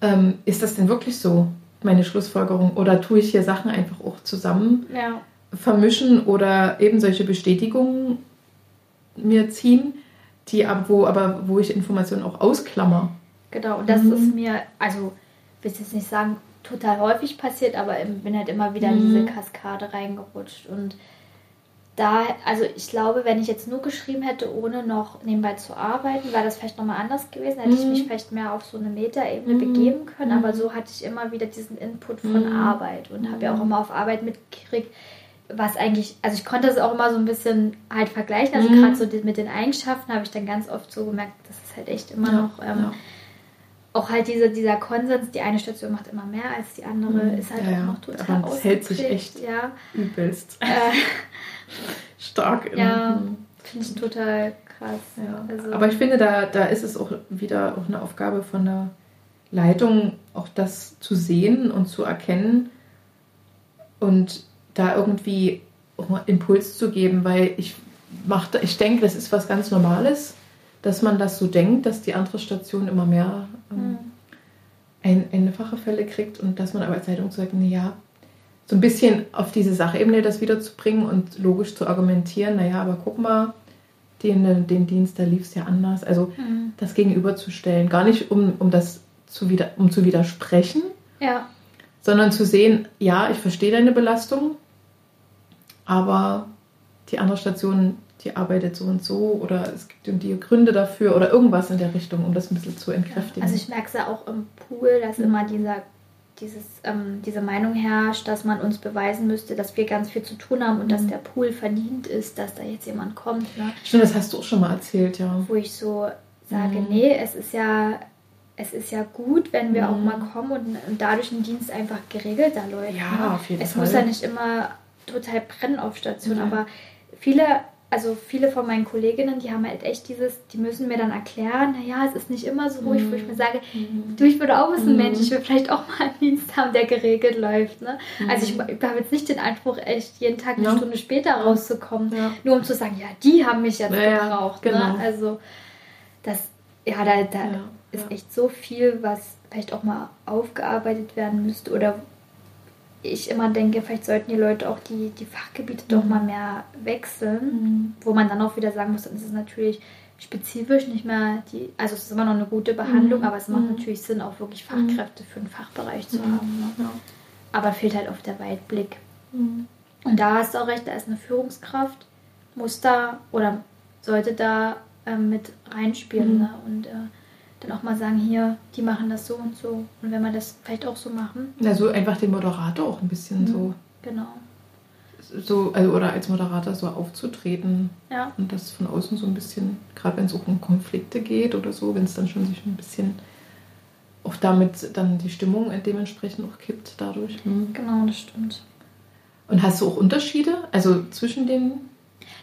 S1: Ähm, ist das denn wirklich so, meine Schlussfolgerung? Oder tue ich hier Sachen einfach auch zusammen ja. Vermischen oder eben solche Bestätigungen mir ziehen, die wo, aber wo ich Informationen auch ausklammer?
S2: Genau, und das mhm. ist mir, also, ich will jetzt nicht sagen, total häufig passiert, aber bin halt immer wieder in diese mhm. Kaskade reingerutscht. Und da, also ich glaube, wenn ich jetzt nur geschrieben hätte, ohne noch nebenbei zu arbeiten, wäre das vielleicht nochmal anders gewesen. Hätte mhm. ich mich vielleicht mehr auf so eine Metaebene mhm. begeben können. Aber so hatte ich immer wieder diesen Input von mhm. Arbeit und habe ja auch immer auf Arbeit mitgekriegt, was eigentlich, also ich konnte das auch immer so ein bisschen halt vergleichen. Also gerade so mit den Eigenschaften habe ich dann ganz oft so gemerkt, das ist halt echt immer ja, noch. Ähm, ja auch halt diese, dieser Konsens, die eine Station macht immer mehr als die andere, mhm. ist halt ja, auch noch total
S1: aber Das hält sich echt ja. übelst. Äh, Stark.
S2: Ja, finde ich total krass.
S1: Ja. Also, aber ich finde, da, da ist es auch wieder auch eine Aufgabe von der Leitung, auch das zu sehen und zu erkennen und da irgendwie Impuls zu geben, weil ich mache, ich denke, das ist was ganz Normales dass man das so denkt, dass die andere Station immer mehr ähm, mhm. ein, einfache Fälle kriegt und dass man aber als Zeitung sagt, naja, so ein bisschen auf diese Sachebene das wiederzubringen und logisch zu argumentieren, naja, aber guck mal, den, den Dienst, da lief es ja anders. Also mhm. das gegenüberzustellen, gar nicht um, um das zu, wieder, um zu widersprechen, ja. sondern zu sehen, ja, ich verstehe deine Belastung, aber die andere Station die arbeitet so und so oder es gibt die Gründe dafür oder irgendwas in der Richtung, um das ein bisschen zu entkräftigen.
S2: Also ich merke es ja auch im Pool, dass mhm. immer dieser, dieses, ähm, diese Meinung herrscht, dass man uns beweisen müsste, dass wir ganz viel zu tun haben und mhm. dass der Pool verdient ist, dass da jetzt jemand kommt. Ne?
S1: Stimmt, das hast du auch schon mal erzählt, ja.
S2: Wo ich so sage, mhm. nee, es ist ja es ist ja gut, wenn wir mhm. auch mal kommen und, und, dadurch ein Dienst einfach geregelter läuft. Ja, ne? auf jeden es Fall. Es muss ja nicht immer total brennen auf Station, mhm. aber viele also viele von meinen Kolleginnen, die haben halt echt dieses, die müssen mir dann erklären, naja, es ist nicht immer so ruhig, mhm. wo ich mir sage, mhm. du, ich würde auch wissen, mhm. Mensch, ich will vielleicht auch mal einen Dienst haben, der geregelt läuft. Ne? Mhm. Also ich, ich habe jetzt nicht den Anspruch, echt jeden Tag eine ja. Stunde später rauszukommen, ja. nur um zu sagen, ja, die haben mich jetzt ja, gebraucht. Ne? Genau. Ne? Also das, ja, da, da ist echt so viel, was vielleicht auch mal aufgearbeitet werden müsste oder ich immer denke, vielleicht sollten die Leute auch die, die Fachgebiete mhm. doch mal mehr wechseln, mhm. wo man dann auch wieder sagen muss, dann ist es natürlich spezifisch nicht mehr die, also es ist immer noch eine gute Behandlung, mhm. aber es macht mhm. natürlich Sinn, auch wirklich mhm. Fachkräfte für einen Fachbereich zu mhm. haben. Ne? Ja. Aber fehlt halt oft der Weitblick. Und da hast du auch recht, da ist eine Führungskraft, muss da oder sollte da äh, mit reinspielen ne? und äh, dann auch mal sagen, hier, die machen das so und so. Und wenn wir das vielleicht auch so machen.
S1: Ja, so einfach den Moderator auch ein bisschen mhm. so.
S2: Genau.
S1: So, also, oder als Moderator so aufzutreten.
S2: Ja.
S1: Und das von außen so ein bisschen, gerade wenn es auch um Konflikte geht oder so, wenn es dann schon sich ein bisschen auch damit dann die Stimmung dementsprechend auch kippt dadurch.
S2: Hm. Genau, das stimmt.
S1: Und hast du auch Unterschiede? Also zwischen den.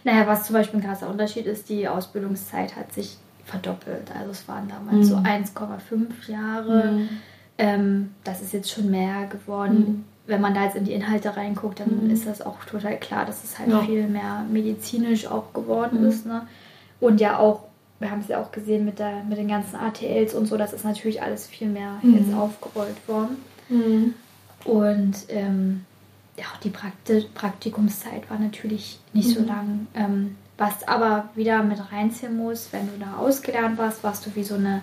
S2: Naja, was zum Beispiel ein krasser Unterschied ist, die Ausbildungszeit hat sich verdoppelt. Also es waren damals mhm. so 1,5 Jahre. Mhm. Ähm, das ist jetzt schon mehr geworden. Mhm. Wenn man da jetzt in die Inhalte reinguckt, dann mhm. ist das auch total klar, dass es halt ja. viel mehr medizinisch auch geworden mhm. ist. Ne? Und ja auch, wir haben es ja auch gesehen mit, der, mit den ganzen ATLs und so, das ist natürlich alles viel mehr mhm. jetzt aufgerollt worden. Und ähm, ja, auch die Prakti Praktikumszeit war natürlich nicht so lang. Ähm, was aber wieder mit reinziehen muss, wenn du da ausgelernt warst, warst du wie so eine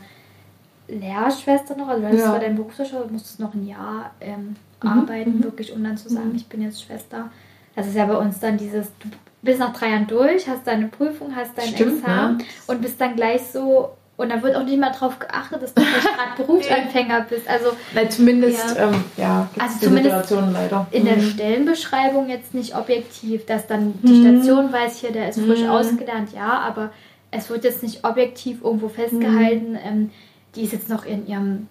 S2: Lehrschwester noch. Also du ja. zwar deinen Berufsschule, musstest noch ein Jahr ähm, mhm. arbeiten, mhm. wirklich, um dann zu sagen, mhm. ich bin jetzt Schwester. Das ist ja bei uns dann dieses, du bist nach drei Jahren durch, hast deine Prüfung, hast dein Stimmt, Examen ja. und bist dann gleich so und da wird auch nicht mal darauf geachtet, dass du gerade Berufsanfänger bist. Also
S1: Nein, zumindest, ja, ähm, ja
S2: also zumindest leider. in der mhm. Stellenbeschreibung jetzt nicht objektiv, dass dann die mhm. Station weiß, hier, der ist frisch mhm. ausgelernt, ja, aber es wird jetzt nicht objektiv irgendwo festgehalten, mhm. ähm, die ist jetzt noch in ihrem,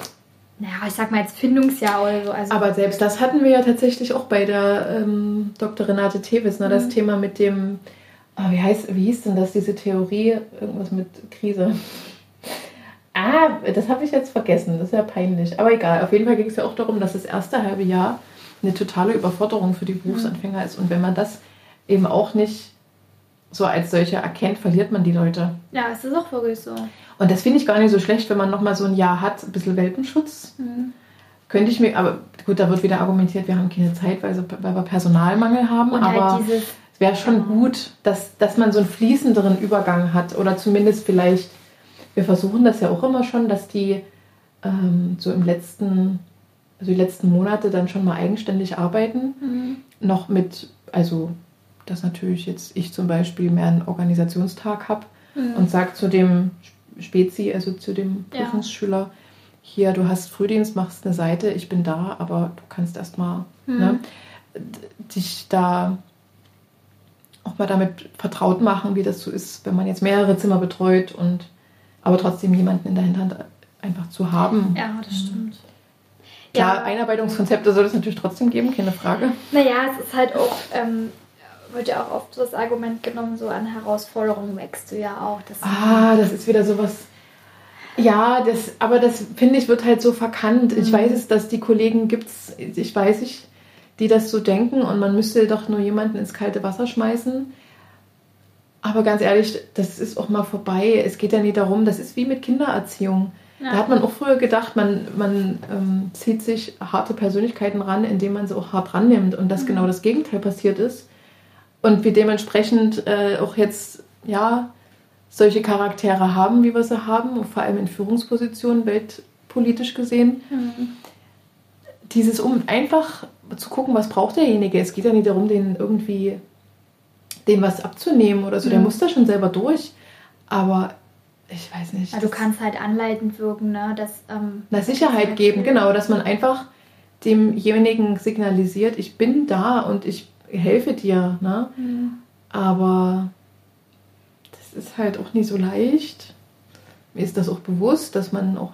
S2: naja, ich sag mal jetzt Findungsjahr oder so. Also
S1: aber selbst das hatten wir ja tatsächlich auch bei der ähm, Dr. Renate Tevis, ne, das mhm. Thema mit dem, oh, wie, heißt, wie hieß denn das, diese Theorie, irgendwas mit Krise? Ah, das habe ich jetzt vergessen. Das ist ja peinlich. Aber egal. Auf jeden Fall ging es ja auch darum, dass das erste halbe Jahr eine totale Überforderung für die Berufsanfänger ist. Und wenn man das eben auch nicht so als solche erkennt, verliert man die Leute.
S2: Ja, es ist auch wirklich so.
S1: Und das finde ich gar nicht so schlecht, wenn man nochmal so ein Jahr hat, ein bisschen Welpenschutz. Mhm. Könnte ich mir, aber gut, da wird wieder argumentiert, wir haben keine Zeit, weil, so, weil wir Personalmangel haben. Und halt aber halt es wäre schon genau. gut, dass, dass man so einen fließenderen Übergang hat oder zumindest vielleicht wir versuchen das ja auch immer schon, dass die ähm, so im letzten, also die letzten Monate dann schon mal eigenständig arbeiten. Mhm. Noch mit, also dass natürlich jetzt ich zum Beispiel mehr einen Organisationstag habe mhm. und sage zu dem Spezi, also zu dem Prüfungsschüler, ja. hier, du hast Frühdienst, machst eine Seite, ich bin da, aber du kannst erstmal mhm. ne, dich da auch mal damit vertraut machen, wie das so ist, wenn man jetzt mehrere Zimmer betreut und aber trotzdem jemanden in der Hinterhand einfach zu haben.
S2: Ja, das stimmt.
S1: Klar, ja. Einarbeitungskonzepte soll es natürlich trotzdem geben, keine Frage.
S2: Naja, es ist halt auch, ähm, wird ja auch oft das Argument genommen, so an Herausforderungen wächst du ja auch.
S1: Das ah, das ist wieder sowas. Ja, das, aber das finde ich wird halt so verkannt. Mhm. Ich weiß es, dass die Kollegen gibt es, ich weiß ich, die das so denken und man müsste doch nur jemanden ins kalte Wasser schmeißen. Aber ganz ehrlich, das ist auch mal vorbei. Es geht ja nie darum, das ist wie mit Kindererziehung. Ja. Da hat man auch früher gedacht, man, man ähm, zieht sich harte Persönlichkeiten ran, indem man sie auch hart rannimmt und dass mhm. genau das Gegenteil passiert ist. Und wir dementsprechend äh, auch jetzt, ja, solche Charaktere haben, wie wir sie haben, vor allem in Führungspositionen, weltpolitisch gesehen. Mhm. Dieses, um einfach zu gucken, was braucht derjenige. Es geht ja nicht darum, den irgendwie dem was abzunehmen oder so. Mhm. Der muss da schon selber durch. Aber ich weiß nicht.
S2: Also du kannst halt anleitend wirken, ne? Dass,
S1: ähm, Na, Sicherheit halt geben, genau, dass man einfach demjenigen signalisiert, ich bin da und ich helfe dir. Ne? Mhm. Aber das ist halt auch nicht so leicht. Mir ist das auch bewusst, dass man auch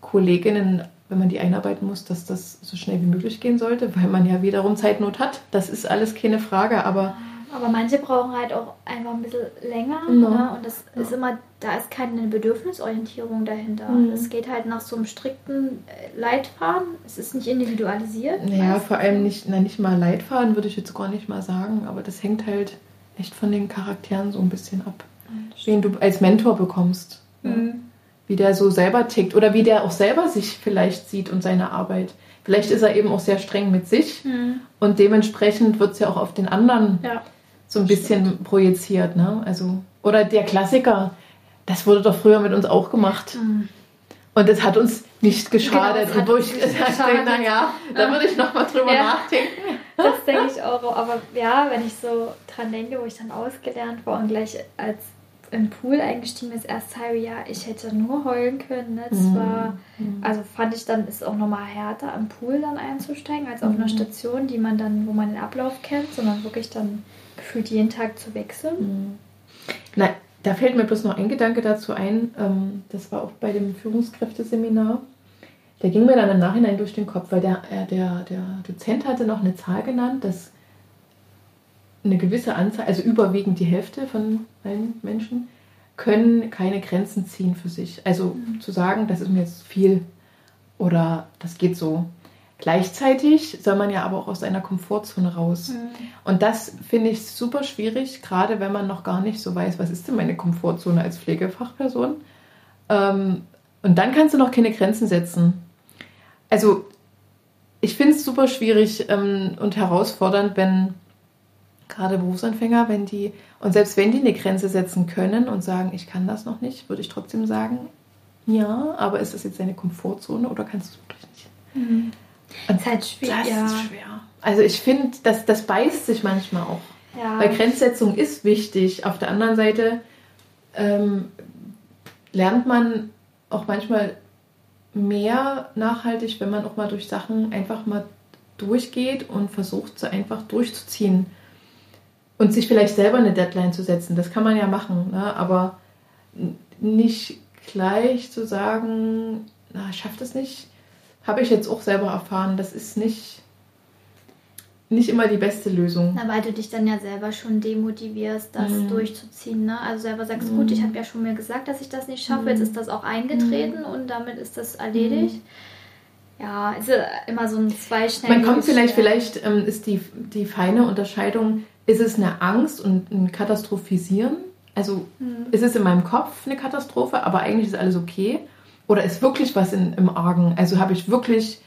S1: Kolleginnen, wenn man die einarbeiten muss, dass das so schnell wie möglich gehen sollte, weil man ja wiederum Zeitnot hat. Das ist alles keine Frage, aber
S2: aber manche brauchen halt auch einfach ein bisschen länger. Ja. Ne? Und das ja. ist immer, da ist keine Bedürfnisorientierung dahinter. Mhm. Es geht halt nach so einem strikten äh, Leitfaden. Es ist nicht individualisiert.
S1: Ja, vor allem nicht, na, nicht mal Leitfaden, würde ich jetzt gar nicht mal sagen. Aber das hängt halt echt von den Charakteren so ein bisschen ab. Wen du als Mentor bekommst. Mhm. Wie der so selber tickt. Oder wie der auch selber sich vielleicht sieht und seine Arbeit. Vielleicht ist er eben auch sehr streng mit sich. Mhm. Und dementsprechend wird es ja auch auf den anderen. Ja so ein bisschen Stimmt. projiziert. Ne? Also, oder der Klassiker, das wurde doch früher mit uns auch gemacht. Mhm. Und das hat uns nicht geschadet. Genau, wo ich dachte, naja, da würde ich nochmal drüber ja. nachdenken.
S2: das denke ich auch. Aber ja, wenn ich so dran denke, wo ich dann ausgelernt war und gleich als im Pool eingestiegen ist, erst halbe Jahr, ich hätte nur heulen können. Ne? Das mhm. war, also fand ich dann, ist auch nochmal härter, am Pool dann einzusteigen, als auf mhm. einer Station, die man dann, wo man den Ablauf kennt, sondern wirklich dann gefühlt jeden Tag zu wechseln.
S1: Mhm. Nein, da fällt mir bloß noch ein Gedanke dazu ein. Ähm, das war auch bei dem Führungskräfteseminar. Der ging mir dann im Nachhinein durch den Kopf, weil der, äh, der, der Dozent hatte noch eine Zahl genannt, dass eine gewisse Anzahl, also überwiegend die Hälfte von allen Menschen, können keine Grenzen ziehen für sich. Also mhm. zu sagen, das ist mir jetzt viel oder das geht so. Gleichzeitig soll man ja aber auch aus seiner Komfortzone raus. Mhm. Und das finde ich super schwierig, gerade wenn man noch gar nicht so weiß, was ist denn meine Komfortzone als Pflegefachperson. Ähm, und dann kannst du noch keine Grenzen setzen. Also ich finde es super schwierig ähm, und herausfordernd, wenn gerade Berufsanfänger, wenn die, und selbst wenn die eine Grenze setzen können und sagen, ich kann das noch nicht, würde ich trotzdem sagen, ja, aber ist das jetzt deine Komfortzone oder kannst du es wirklich nicht? Mhm. Das ist halt schwer. Das ja. ist schwer. Also ich finde, das, das beißt sich manchmal auch. Ja. Weil Grenzsetzung ist wichtig. Auf der anderen Seite ähm, lernt man auch manchmal mehr nachhaltig, wenn man auch mal durch Sachen einfach mal durchgeht und versucht, sie einfach durchzuziehen. Und sich vielleicht selber eine Deadline zu setzen. Das kann man ja machen. Ne? Aber nicht gleich zu sagen, na, ich schaffe das nicht, habe ich jetzt auch selber erfahren. Das ist nicht, nicht immer die beste Lösung.
S2: Na, weil du dich dann ja selber schon demotivierst, das mm. durchzuziehen. Ne? Also selber sagst, mm. gut, ich habe ja schon mir gesagt, dass ich das nicht schaffe. Mm. Jetzt ist das auch eingetreten mhm. und damit ist das erledigt. Mhm. Ja, ist immer so ein zweischneidiges
S1: Man kommt vielleicht, vielleicht ähm, ist die, die feine Unterscheidung, ist es eine Angst und ein Katastrophisieren? Also mhm. ist es in meinem Kopf eine Katastrophe, aber eigentlich ist alles okay? Oder ist wirklich was in, im Argen? Also habe ich wirklich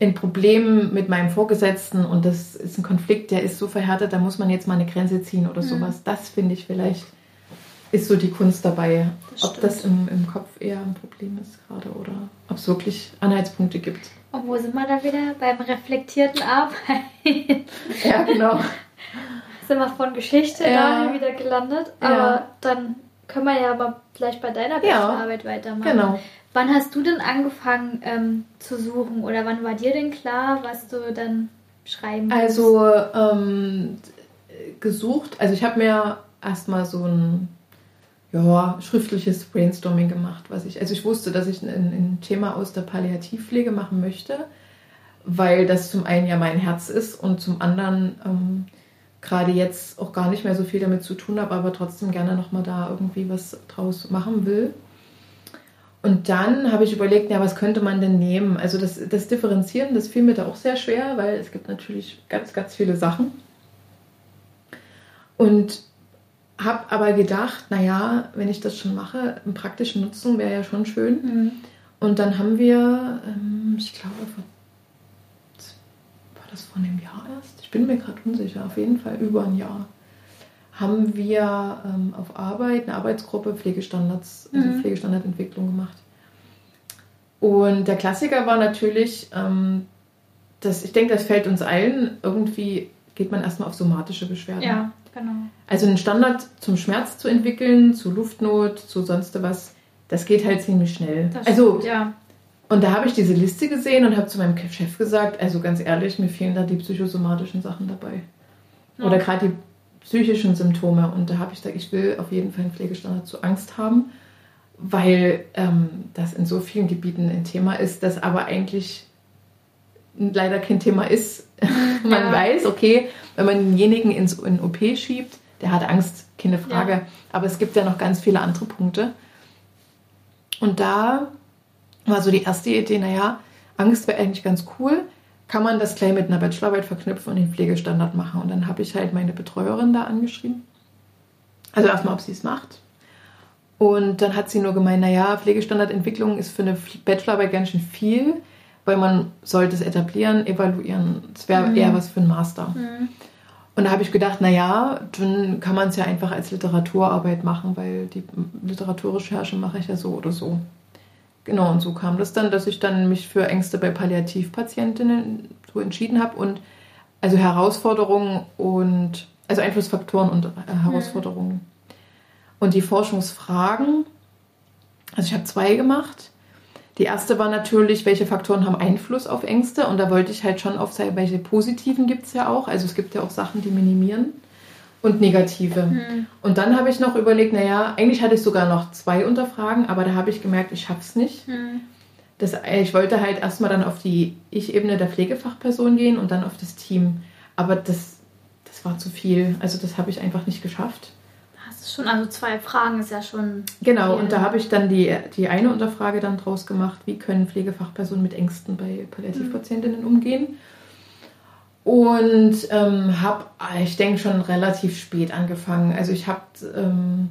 S1: ein Problem mit meinem Vorgesetzten und das ist ein Konflikt, der ist so verhärtet, da muss man jetzt mal eine Grenze ziehen oder mhm. sowas. Das finde ich vielleicht ist so die Kunst dabei. Das ob das im, im Kopf eher ein Problem ist gerade oder ob es wirklich Anhaltspunkte gibt.
S2: Und wo sind wir da wieder? Beim reflektierten Arbeiten.
S1: ja, genau.
S2: sind wir von Geschichte ja. wieder gelandet. Aber ja. dann können wir ja aber vielleicht bei deiner Bachelorarbeit ja. weitermachen. Genau. Wann hast du denn angefangen ähm, zu suchen oder wann war dir denn klar, was du dann schreiben
S1: willst? Also ähm, gesucht, also ich habe mir erstmal so ein ja, schriftliches Brainstorming gemacht, was ich, also ich wusste, dass ich ein, ein Thema aus der Palliativpflege machen möchte, weil das zum einen ja mein Herz ist und zum anderen ähm, gerade jetzt auch gar nicht mehr so viel damit zu tun habe, aber trotzdem gerne nochmal da irgendwie was draus machen will. Und dann habe ich überlegt, ja, was könnte man denn nehmen? Also das, das Differenzieren, das fiel mir da auch sehr schwer, weil es gibt natürlich ganz, ganz viele Sachen. Und habe aber gedacht, naja, wenn ich das schon mache, einen praktischen Nutzen wäre ja schon schön. Mhm. Und dann haben wir, ähm, ich glaube, war das vor einem Jahr erst? Ich bin mir gerade unsicher, auf jeden Fall über ein Jahr haben wir ähm, auf Arbeit eine Arbeitsgruppe Pflegestandards, also mhm. Pflegestandardentwicklung gemacht. Und der Klassiker war natürlich, ähm, dass ich denke, das fällt uns allen, irgendwie geht man erstmal auf somatische Beschwerden.
S2: Ja, genau.
S1: Also einen Standard zum Schmerz zu entwickeln, zu Luftnot, zu sonst was, das geht halt ziemlich schnell. Das also, stimmt, ja. Und da habe ich diese Liste gesehen und habe zu meinem Chef gesagt, also ganz ehrlich, mir fehlen da die psychosomatischen Sachen dabei. Ja. Oder gerade die psychischen Symptome. Und da habe ich gesagt, ich will auf jeden Fall einen Pflegestandard zu Angst haben, weil ähm, das in so vielen Gebieten ein Thema ist, das aber eigentlich leider kein Thema ist. man ja. weiß, okay, wenn man denjenigen ins in OP schiebt, der hat Angst, keine Frage. Ja. Aber es gibt ja noch ganz viele andere Punkte. Und da war so die erste Idee, naja, Angst wäre eigentlich ganz cool kann man das gleich mit einer Bachelorarbeit verknüpfen und den Pflegestandard machen. Und dann habe ich halt meine Betreuerin da angeschrieben. Also erstmal, ob sie es macht. Und dann hat sie nur gemeint, naja, Pflegestandardentwicklung ist für eine Bachelorarbeit ganz schön viel, weil man sollte es etablieren, evaluieren. Es wäre mhm. eher was für einen Master. Mhm. Und da habe ich gedacht, naja, dann kann man es ja einfach als Literaturarbeit machen, weil die Literaturrecherche mache ich ja so oder so. Genau, und so kam das dann, dass ich dann mich für Ängste bei Palliativpatientinnen so entschieden habe. Und also Herausforderungen und, also Einflussfaktoren und äh, Herausforderungen. Mhm. Und die Forschungsfragen, also ich habe zwei gemacht. Die erste war natürlich, welche Faktoren haben Einfluss auf Ängste? Und da wollte ich halt schon aufzeigen, welche positiven gibt es ja auch. Also es gibt ja auch Sachen, die minimieren und negative. Mhm. Und dann habe ich noch überlegt, naja, eigentlich hatte ich sogar noch zwei Unterfragen, aber da habe ich gemerkt, ich schaffe es nicht. Mhm. Das, ich wollte halt erstmal dann auf die Ich-Ebene der Pflegefachperson gehen und dann auf das Team. Aber das, das war zu viel. Also das habe ich einfach nicht geschafft.
S2: Das ist schon, also zwei Fragen ist ja schon.
S1: Genau, viel. und da habe ich dann die, die eine Unterfrage dann draus gemacht, wie können Pflegefachpersonen mit Ängsten bei Palliativpatientinnen mhm. umgehen. Und ähm, habe, ich denke, schon relativ spät angefangen. Also ich habe ähm,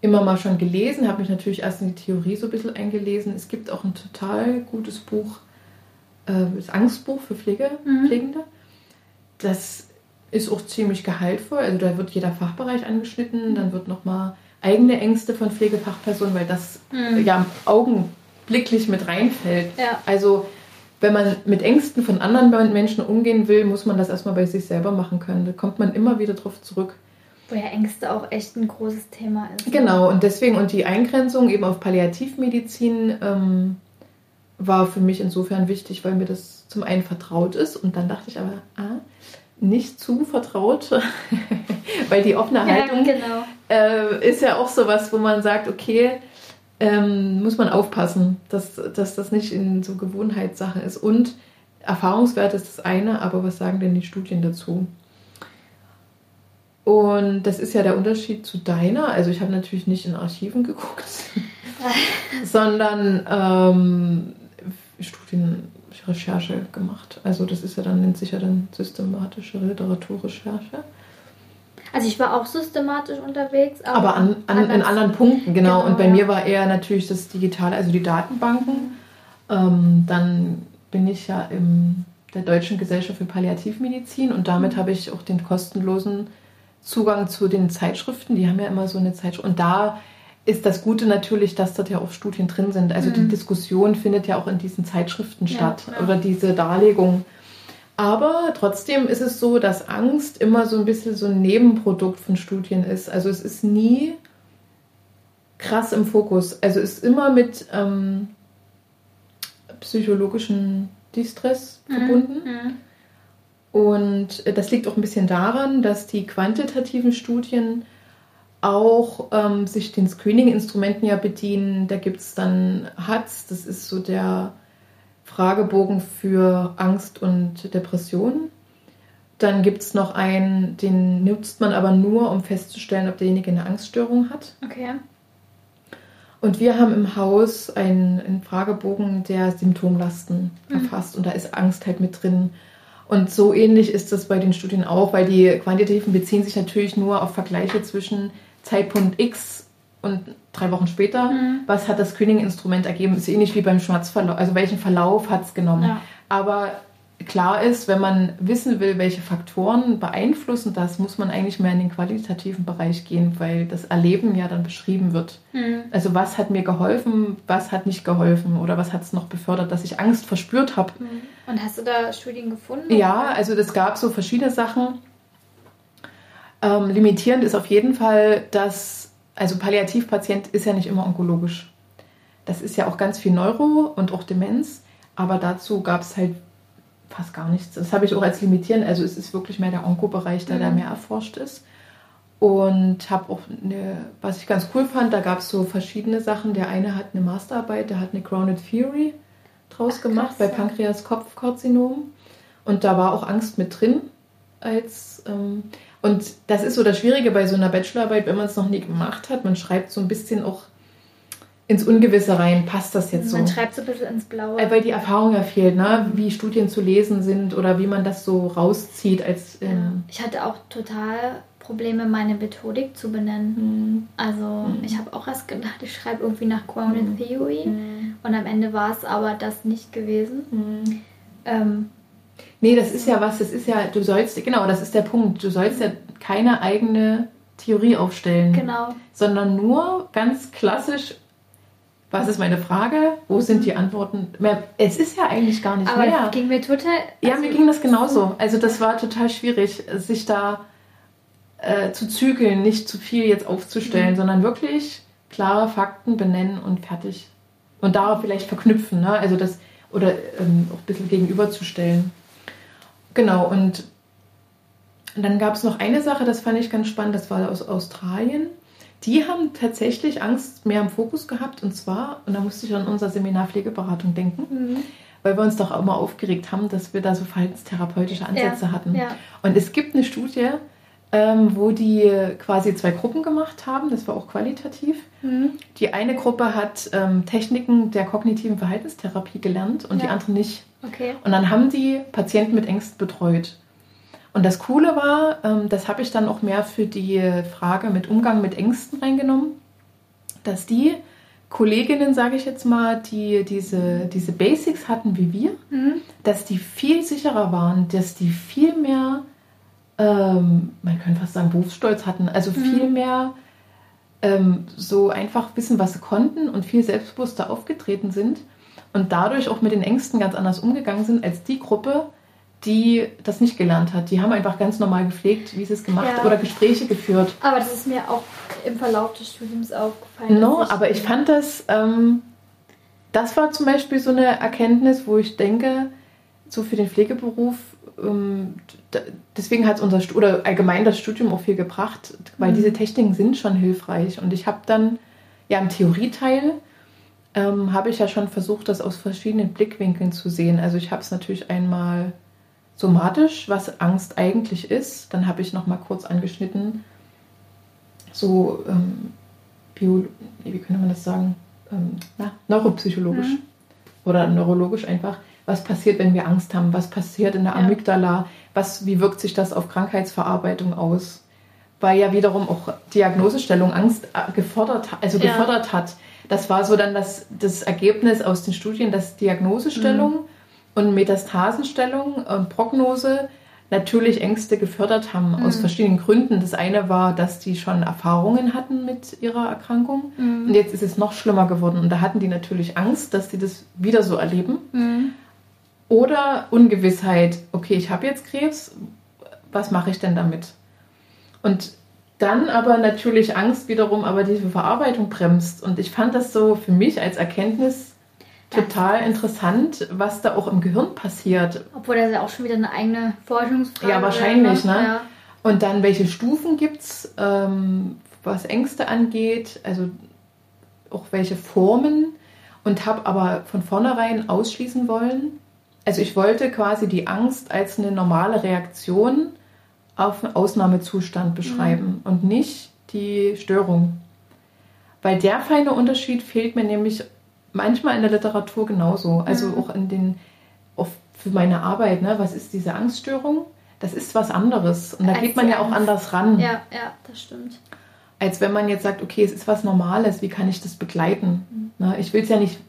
S1: immer mal schon gelesen, habe mich natürlich erst in die Theorie so ein bisschen eingelesen. Es gibt auch ein total gutes Buch, äh, das Angstbuch für Pflege, mhm. Pflegende. Das ist auch ziemlich gehaltvoll. Also da wird jeder Fachbereich angeschnitten, dann wird nochmal eigene Ängste von Pflegefachpersonen, weil das mhm. ja augenblicklich mit reinfällt. Ja. Also wenn man mit Ängsten von anderen Menschen umgehen will, muss man das erstmal bei sich selber machen können. Da kommt man immer wieder drauf zurück.
S2: Wo ja Ängste auch echt ein großes Thema ist.
S1: Ne? Genau, und deswegen, und die Eingrenzung eben auf Palliativmedizin ähm, war für mich insofern wichtig, weil mir das zum einen vertraut ist und dann dachte ich aber, ah, nicht zu vertraut, weil die offene Haltung ja, genau. äh, ist ja auch sowas, wo man sagt, okay, ähm, muss man aufpassen, dass, dass das nicht in so Gewohnheitssache ist. Und Erfahrungswert ist das eine, aber was sagen denn die Studien dazu? Und das ist ja der Unterschied zu deiner. Also ich habe natürlich nicht in Archiven geguckt, sondern ähm, Studienrecherche gemacht. Also das ist ja dann, nennt sich ja dann systematische Literaturrecherche.
S2: Also ich war auch systematisch unterwegs.
S1: Aber, aber an, an, in anderen Punkten, genau. genau und bei ja. mir war eher natürlich das Digitale, also die Datenbanken. Ähm, dann bin ich ja in der Deutschen Gesellschaft für Palliativmedizin und damit mhm. habe ich auch den kostenlosen Zugang zu den Zeitschriften. Die haben ja immer so eine Zeitschrift. Und da ist das Gute natürlich, dass dort ja auch Studien drin sind. Also mhm. die Diskussion findet ja auch in diesen Zeitschriften ja, statt ja. oder diese Darlegung. Aber trotzdem ist es so, dass Angst immer so ein bisschen so ein Nebenprodukt von Studien ist. Also es ist nie krass im Fokus. Also es ist immer mit ähm, psychologischen Distress mhm. verbunden. Mhm. Und das liegt auch ein bisschen daran, dass die quantitativen Studien auch ähm, sich den Screening-Instrumenten ja bedienen. Da gibt es dann HATS, das ist so der Fragebogen für Angst und Depression. Dann gibt es noch einen, den nutzt man aber nur, um festzustellen, ob derjenige eine Angststörung hat.
S2: Okay.
S1: Und wir haben im Haus einen, einen Fragebogen, der Symptomlasten mhm. erfasst und da ist Angst halt mit drin. Und so ähnlich ist das bei den Studien auch, weil die quantitativen beziehen sich natürlich nur auf Vergleiche zwischen Zeitpunkt X und drei Wochen später, mhm. was hat das Screening-Instrument ergeben? Ist ähnlich wie beim Schmerzverlauf, also welchen Verlauf hat es genommen. Ja. Aber klar ist, wenn man wissen will, welche Faktoren beeinflussen das, muss man eigentlich mehr in den qualitativen Bereich gehen, weil das Erleben ja dann beschrieben wird. Mhm. Also was hat mir geholfen, was hat nicht geholfen oder was hat es noch befördert, dass ich Angst verspürt habe. Mhm.
S2: Und hast du da Studien gefunden?
S1: Ja, also es gab so verschiedene Sachen. Ähm, limitierend ist auf jeden Fall, dass also Palliativpatient ist ja nicht immer onkologisch. Das ist ja auch ganz viel Neuro und auch Demenz, aber dazu gab es halt fast gar nichts. Das habe ich auch als limitieren. Also es ist wirklich mehr der Onkobereich, der mhm. da mehr erforscht ist. Und habe auch eine, was ich ganz cool fand, da gab es so verschiedene Sachen. Der eine hat eine Masterarbeit, der hat eine Grounded Theory draus Ach, gemacht bei Pankreas-Kopfkarzinom. Und da war auch Angst mit drin als ähm, und das ist so das Schwierige bei so einer Bachelorarbeit, wenn man es noch nie gemacht hat. Man schreibt so ein bisschen auch ins Ungewisse rein, passt das jetzt
S2: man
S1: so?
S2: Man schreibt so ein bisschen ins Blaue.
S1: Äh, weil die Erfahrung ja fehlt, ne? wie Studien zu lesen sind oder wie man das so rauszieht. Als, ähm.
S2: Ich hatte auch total Probleme, meine Methodik zu benennen. Mhm. Also mhm. ich habe auch erst gedacht, ich schreibe irgendwie nach Grounded mhm. Theory mhm. und am Ende war es aber das nicht gewesen. Mhm. Ähm,
S1: Nee, das ist ja was, das ist ja, du sollst, genau, das ist der Punkt. Du sollst ja keine eigene Theorie aufstellen.
S2: Genau.
S1: Sondern nur ganz klassisch was ist meine Frage? Wo sind die Antworten? Es ist ja eigentlich gar nicht
S2: Aber
S1: mehr.
S2: Aber ging mir total.
S1: Also ja, mir ging das genauso. Also das war total schwierig, sich da äh, zu zügeln, nicht zu viel jetzt aufzustellen, mhm. sondern wirklich klare Fakten benennen und fertig. Und darauf vielleicht verknüpfen, ne? Also das, oder ähm, auch ein bisschen gegenüberzustellen. Genau, und dann gab es noch eine Sache, das fand ich ganz spannend, das war aus Australien. Die haben tatsächlich Angst mehr im Fokus gehabt und zwar, und da musste ich an unser Seminar Pflegeberatung denken, mhm. weil wir uns doch auch immer aufgeregt haben, dass wir da so verhaltenstherapeutische Ansätze ja, hatten. Ja. Und es gibt eine Studie, ähm, wo die quasi zwei Gruppen gemacht haben, das war auch qualitativ. Mhm. Die eine Gruppe hat ähm, Techniken der kognitiven Verhaltenstherapie gelernt und ja. die andere nicht.
S2: Okay.
S1: Und dann haben die Patienten mit Ängsten betreut. Und das Coole war, ähm, das habe ich dann auch mehr für die Frage mit Umgang mit Ängsten reingenommen, dass die Kolleginnen, sage ich jetzt mal, die diese, diese Basics hatten wie wir, mhm. dass die viel sicherer waren, dass die viel mehr, ähm, man könnte fast sagen, Berufsstolz hatten, also mhm. viel mehr ähm, so einfach wissen, was sie konnten und viel selbstbewusster aufgetreten sind und dadurch auch mit den Ängsten ganz anders umgegangen sind als die Gruppe, die das nicht gelernt hat. Die haben einfach ganz normal gepflegt, wie sie es gemacht ja. oder Gespräche geführt.
S2: Aber das ist mir auch im Verlauf des Studiums aufgefallen.
S1: No, aber ich fand das, ähm, das war zum Beispiel so eine Erkenntnis, wo ich denke, so für den Pflegeberuf, ähm, deswegen hat es unser oder allgemein das Studium auch viel gebracht, weil mhm. diese Techniken sind schon hilfreich. Und ich habe dann ja im Theorieteil ähm, habe ich ja schon versucht, das aus verschiedenen Blickwinkeln zu sehen. Also ich habe es natürlich einmal somatisch, was Angst eigentlich ist. Dann habe ich noch mal kurz angeschnitten, so ähm, Bio, wie könnte man das sagen, ähm, na, neuropsychologisch mhm. oder neurologisch einfach. Was passiert, wenn wir Angst haben? Was passiert in der ja. Amygdala? Was, wie wirkt sich das auf Krankheitsverarbeitung aus? Weil ja wiederum auch Diagnosestellung Angst äh, gefordert, also gefordert ja. hat. Das war so dann das, das Ergebnis aus den Studien, dass Diagnosestellung mhm und Metastasenstellung und Prognose natürlich Ängste gefördert haben, mhm. aus verschiedenen Gründen. Das eine war, dass die schon Erfahrungen hatten mit ihrer Erkrankung mhm. und jetzt ist es noch schlimmer geworden. Und da hatten die natürlich Angst, dass sie das wieder so erleben. Mhm. Oder Ungewissheit, okay, ich habe jetzt Krebs, was mache ich denn damit? Und dann aber natürlich Angst wiederum, aber diese Verarbeitung bremst. Und ich fand das so für mich als Erkenntnis total interessant, was da auch im Gehirn passiert.
S2: Obwohl das ja auch schon wieder eine eigene Forschungsfrage
S1: Ja, wahrscheinlich, ne? Ja. Und dann, welche Stufen gibt es, ähm, was Ängste angeht, also auch welche Formen und habe aber von vornherein ausschließen wollen. Also ich wollte quasi die Angst als eine normale Reaktion auf einen Ausnahmezustand beschreiben mhm. und nicht die Störung. Weil der feine Unterschied fehlt mir nämlich manchmal in der Literatur genauso. Also mhm. auch in den, auch für meine Arbeit, ne? was ist diese Angststörung? Das ist was anderes. Und da Als geht man ja auch anders ran.
S2: Ja, ja, das stimmt.
S1: Als wenn man jetzt sagt, okay, es ist was Normales, wie kann ich das begleiten? Mhm. Ne? Ich will es ja nicht,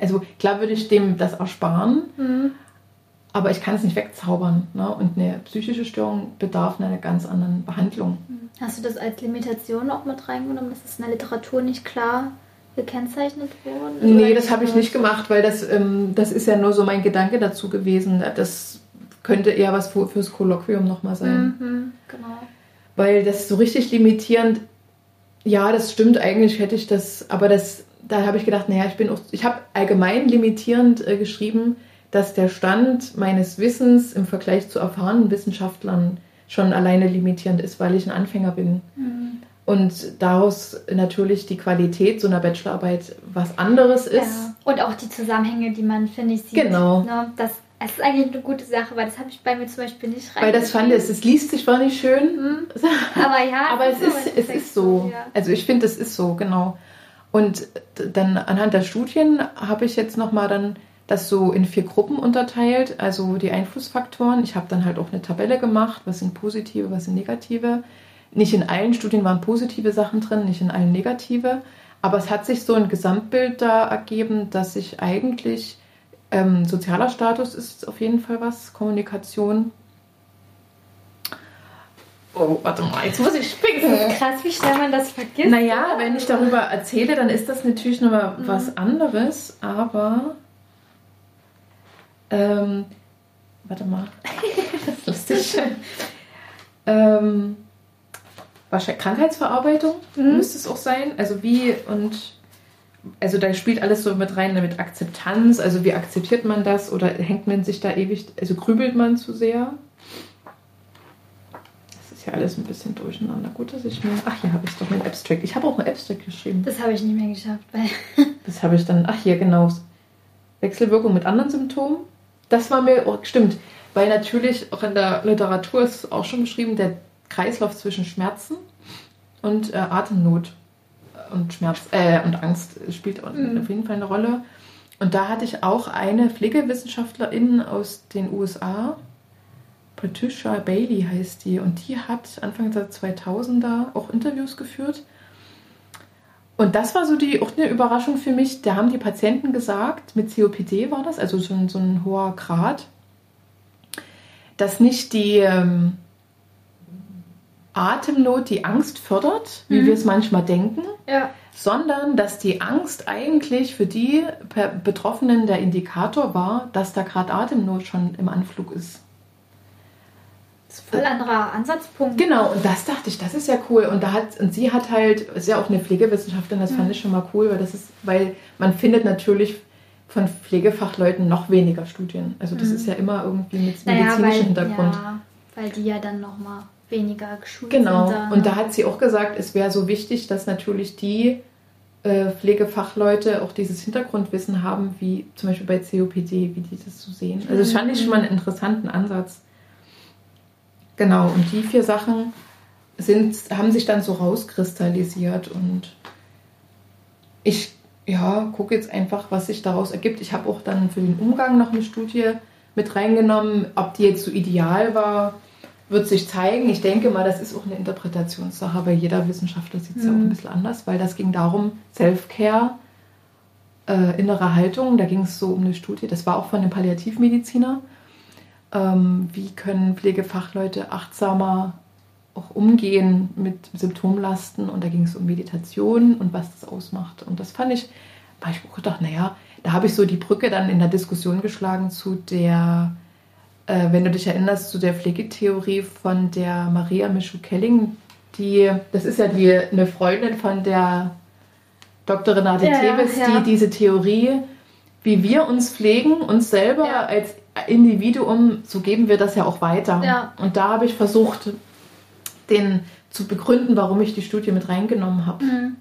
S1: also klar würde ich dem das ersparen, mhm. Aber ich kann es nicht wegzaubern. Ne? Und eine psychische Störung bedarf einer ganz anderen Behandlung.
S2: Mhm. Hast du das als Limitation auch mit reingenommen, dass es in der Literatur nicht klar gekennzeichnet worden?
S1: Nee, das habe ich nicht gemacht, weil das, ähm, das ist ja nur so mein Gedanke dazu gewesen. Das könnte eher was für, fürs Kolloquium nochmal sein.
S2: Mhm, genau.
S1: Weil das so richtig limitierend, ja, das stimmt, eigentlich hätte ich das, aber das, da habe ich gedacht, naja, ich bin auch, ich habe allgemein limitierend äh, geschrieben, dass der Stand meines Wissens im Vergleich zu erfahrenen Wissenschaftlern schon alleine limitierend ist, weil ich ein Anfänger bin. Mhm und daraus natürlich die Qualität so einer Bachelorarbeit was anderes ist. Ja.
S2: Und auch die Zusammenhänge, die man, finde ich, sieht.
S1: Genau.
S2: Ne? Das, das ist eigentlich eine gute Sache, weil das habe ich bei mir zum Beispiel nicht
S1: rein. Weil das fand ich, es liest sich zwar nicht schön, mhm.
S2: aber ja,
S1: aber es ist, es ist so. Ja. Also ich finde, es ist so, genau. Und dann anhand der Studien habe ich jetzt nochmal dann das so in vier Gruppen unterteilt, also die Einflussfaktoren. Ich habe dann halt auch eine Tabelle gemacht, was sind positive, was sind negative nicht in allen Studien waren positive Sachen drin, nicht in allen negative. Aber es hat sich so ein Gesamtbild da ergeben, dass sich eigentlich ähm, sozialer Status ist auf jeden Fall was, Kommunikation. Oh, warte mal, jetzt muss ich spicken.
S2: Krass, wie schnell man das vergisst.
S1: Naja, wenn ich darüber erzähle, dann ist das natürlich nochmal mhm. was anderes, aber. Ähm, warte mal. das ist lustig. ähm, wahrscheinlich Krankheitsverarbeitung mhm. müsste es auch sein. Also wie und also da spielt alles so mit rein mit Akzeptanz. Also wie akzeptiert man das oder hängt man sich da ewig, also grübelt man zu sehr? Das ist ja alles ein bisschen durcheinander. Gut, dass ich mir. Ach, hier habe ich doch einen Abstract. Ich habe auch einen Abstract geschrieben.
S2: Das habe ich nicht mehr geschafft. Weil
S1: das habe ich dann. Ach, hier genau. Wechselwirkung mit anderen Symptomen. Das war mir, oh, stimmt, weil natürlich auch in der Literatur ist auch schon beschrieben, der Kreislauf zwischen Schmerzen und äh, Atemnot und Schmerz äh, und Angst spielt mhm. auf jeden Fall eine Rolle. Und da hatte ich auch eine Pflegewissenschaftlerin aus den USA, Patricia Bailey heißt die, und die hat Anfang der 2000er auch Interviews geführt. Und das war so die auch eine Überraschung für mich. Da haben die Patienten gesagt, mit COPD war das, also so ein, so ein hoher Grad, dass nicht die ähm, Atemnot die Angst fördert, wie mhm. wir es manchmal denken, ja. sondern dass die Angst eigentlich für die Betroffenen der Indikator war, dass da gerade Atemnot schon im Anflug ist.
S2: Voll anderer Ansatzpunkt.
S1: Genau, und das dachte ich, das ist ja cool. Und da hat, und sie hat halt, ist ja auch eine Pflegewissenschaftlerin, das mhm. fand ich schon mal cool, weil das ist, weil man findet natürlich von Pflegefachleuten noch weniger Studien. Also das mhm. ist ja immer irgendwie mit naja, medizinischem Hintergrund.
S2: Ja, weil die ja dann nochmal weniger geschult
S1: genau. sind. Genau. Und da hat sie auch gesagt, es wäre so wichtig, dass natürlich die äh, Pflegefachleute auch dieses Hintergrundwissen haben, wie zum Beispiel bei COPD, wie die das so sehen. Also das fand ich schon mal einen interessanten Ansatz. Genau, und die vier Sachen sind, haben sich dann so rauskristallisiert und ich ja, gucke jetzt einfach, was sich daraus ergibt. Ich habe auch dann für den Umgang noch eine Studie mit reingenommen. Ob die jetzt so ideal war, wird sich zeigen. Ich denke mal, das ist auch eine Interpretationssache, weil jeder Wissenschaftler sieht es mhm. ja auch ein mhm. bisschen anders, weil das ging darum, Self-Care, äh, innere Haltung, da ging es so um eine Studie, das war auch von einem Palliativmediziner. Ähm, wie können Pflegefachleute achtsamer auch umgehen mit Symptomlasten und da ging es um Meditation und was das ausmacht. Und das fand ich, da habe ich auch gedacht, naja, da habe ich so die Brücke dann in der Diskussion geschlagen zu der äh, wenn du dich erinnerst, zu der Pflegetheorie von der Maria Michu-Kelling, die, das ist ja die, eine Freundin von der Dr. Renate ja, Tevis, ja. die diese Theorie, wie wir uns pflegen, uns selber ja. als Individuum, so geben wir das ja auch weiter. Und da habe ich versucht, den zu begründen, warum ich die Studie mit reingenommen habe. Mhm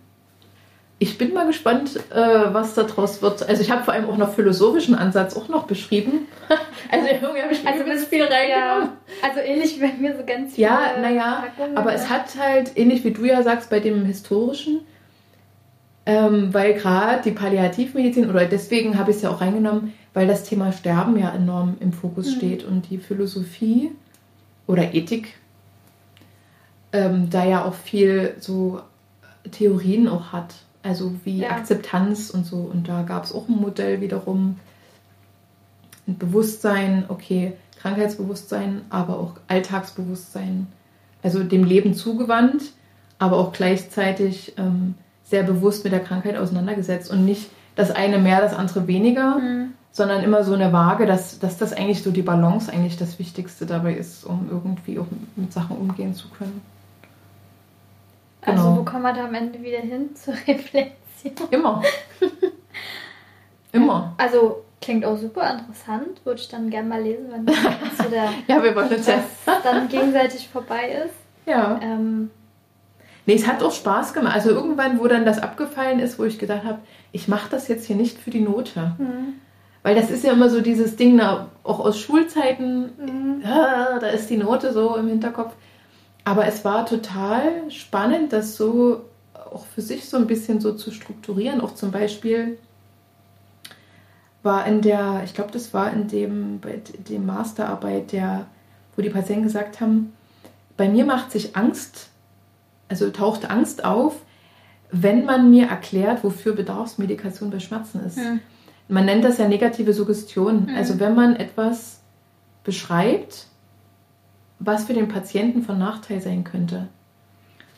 S1: ich bin mal gespannt, äh, was daraus wird. Also ich habe vor allem auch noch philosophischen Ansatz auch noch beschrieben.
S2: also irgendwie habe ich also ganz viel reingenommen. Ja, also ähnlich wie bei mir so ganz
S1: viel. Ja, naja, aber es hat halt, ähnlich wie du ja sagst, bei dem historischen, ähm, weil gerade die Palliativmedizin, oder deswegen habe ich es ja auch reingenommen, weil das Thema Sterben ja enorm im Fokus mhm. steht und die Philosophie oder Ethik ähm, da ja auch viel so Theorien auch hat. Also wie ja. Akzeptanz und so. Und da gab es auch ein Modell wiederum. Ein Bewusstsein, okay, Krankheitsbewusstsein, aber auch Alltagsbewusstsein. Also dem Leben zugewandt, aber auch gleichzeitig ähm, sehr bewusst mit der Krankheit auseinandergesetzt und nicht das eine mehr, das andere weniger, mhm. sondern immer so eine Waage, dass, dass das eigentlich so die Balance eigentlich das Wichtigste dabei ist, um irgendwie auch mit Sachen umgehen zu können.
S2: Also genau. wo kommen wir da am Ende wieder hin zur Reflexion?
S1: Immer. Immer.
S2: Also klingt auch super interessant. Würde ich dann gerne mal lesen, wenn der
S1: ja, wir wollen ja.
S2: dann gegenseitig vorbei ist.
S1: Ja. Ähm, nee, es hat auch Spaß gemacht. Also irgendwann, wo dann das abgefallen ist, wo ich gedacht habe, ich mache das jetzt hier nicht für die Note. Mhm. Weil das ist ja immer so dieses Ding, auch aus Schulzeiten, mhm. ja, da ist die Note so im Hinterkopf. Aber es war total spannend, das so auch für sich so ein bisschen so zu strukturieren. Auch zum Beispiel war in der, ich glaube, das war in dem, bei dem Masterarbeit, der, wo die Patienten gesagt haben, bei mir macht sich Angst, also taucht Angst auf, wenn man mir erklärt, wofür Bedarfsmedikation bei Schmerzen ist. Ja. Man nennt das ja negative Suggestion. Mhm. Also wenn man etwas beschreibt, was für den Patienten von Nachteil sein könnte.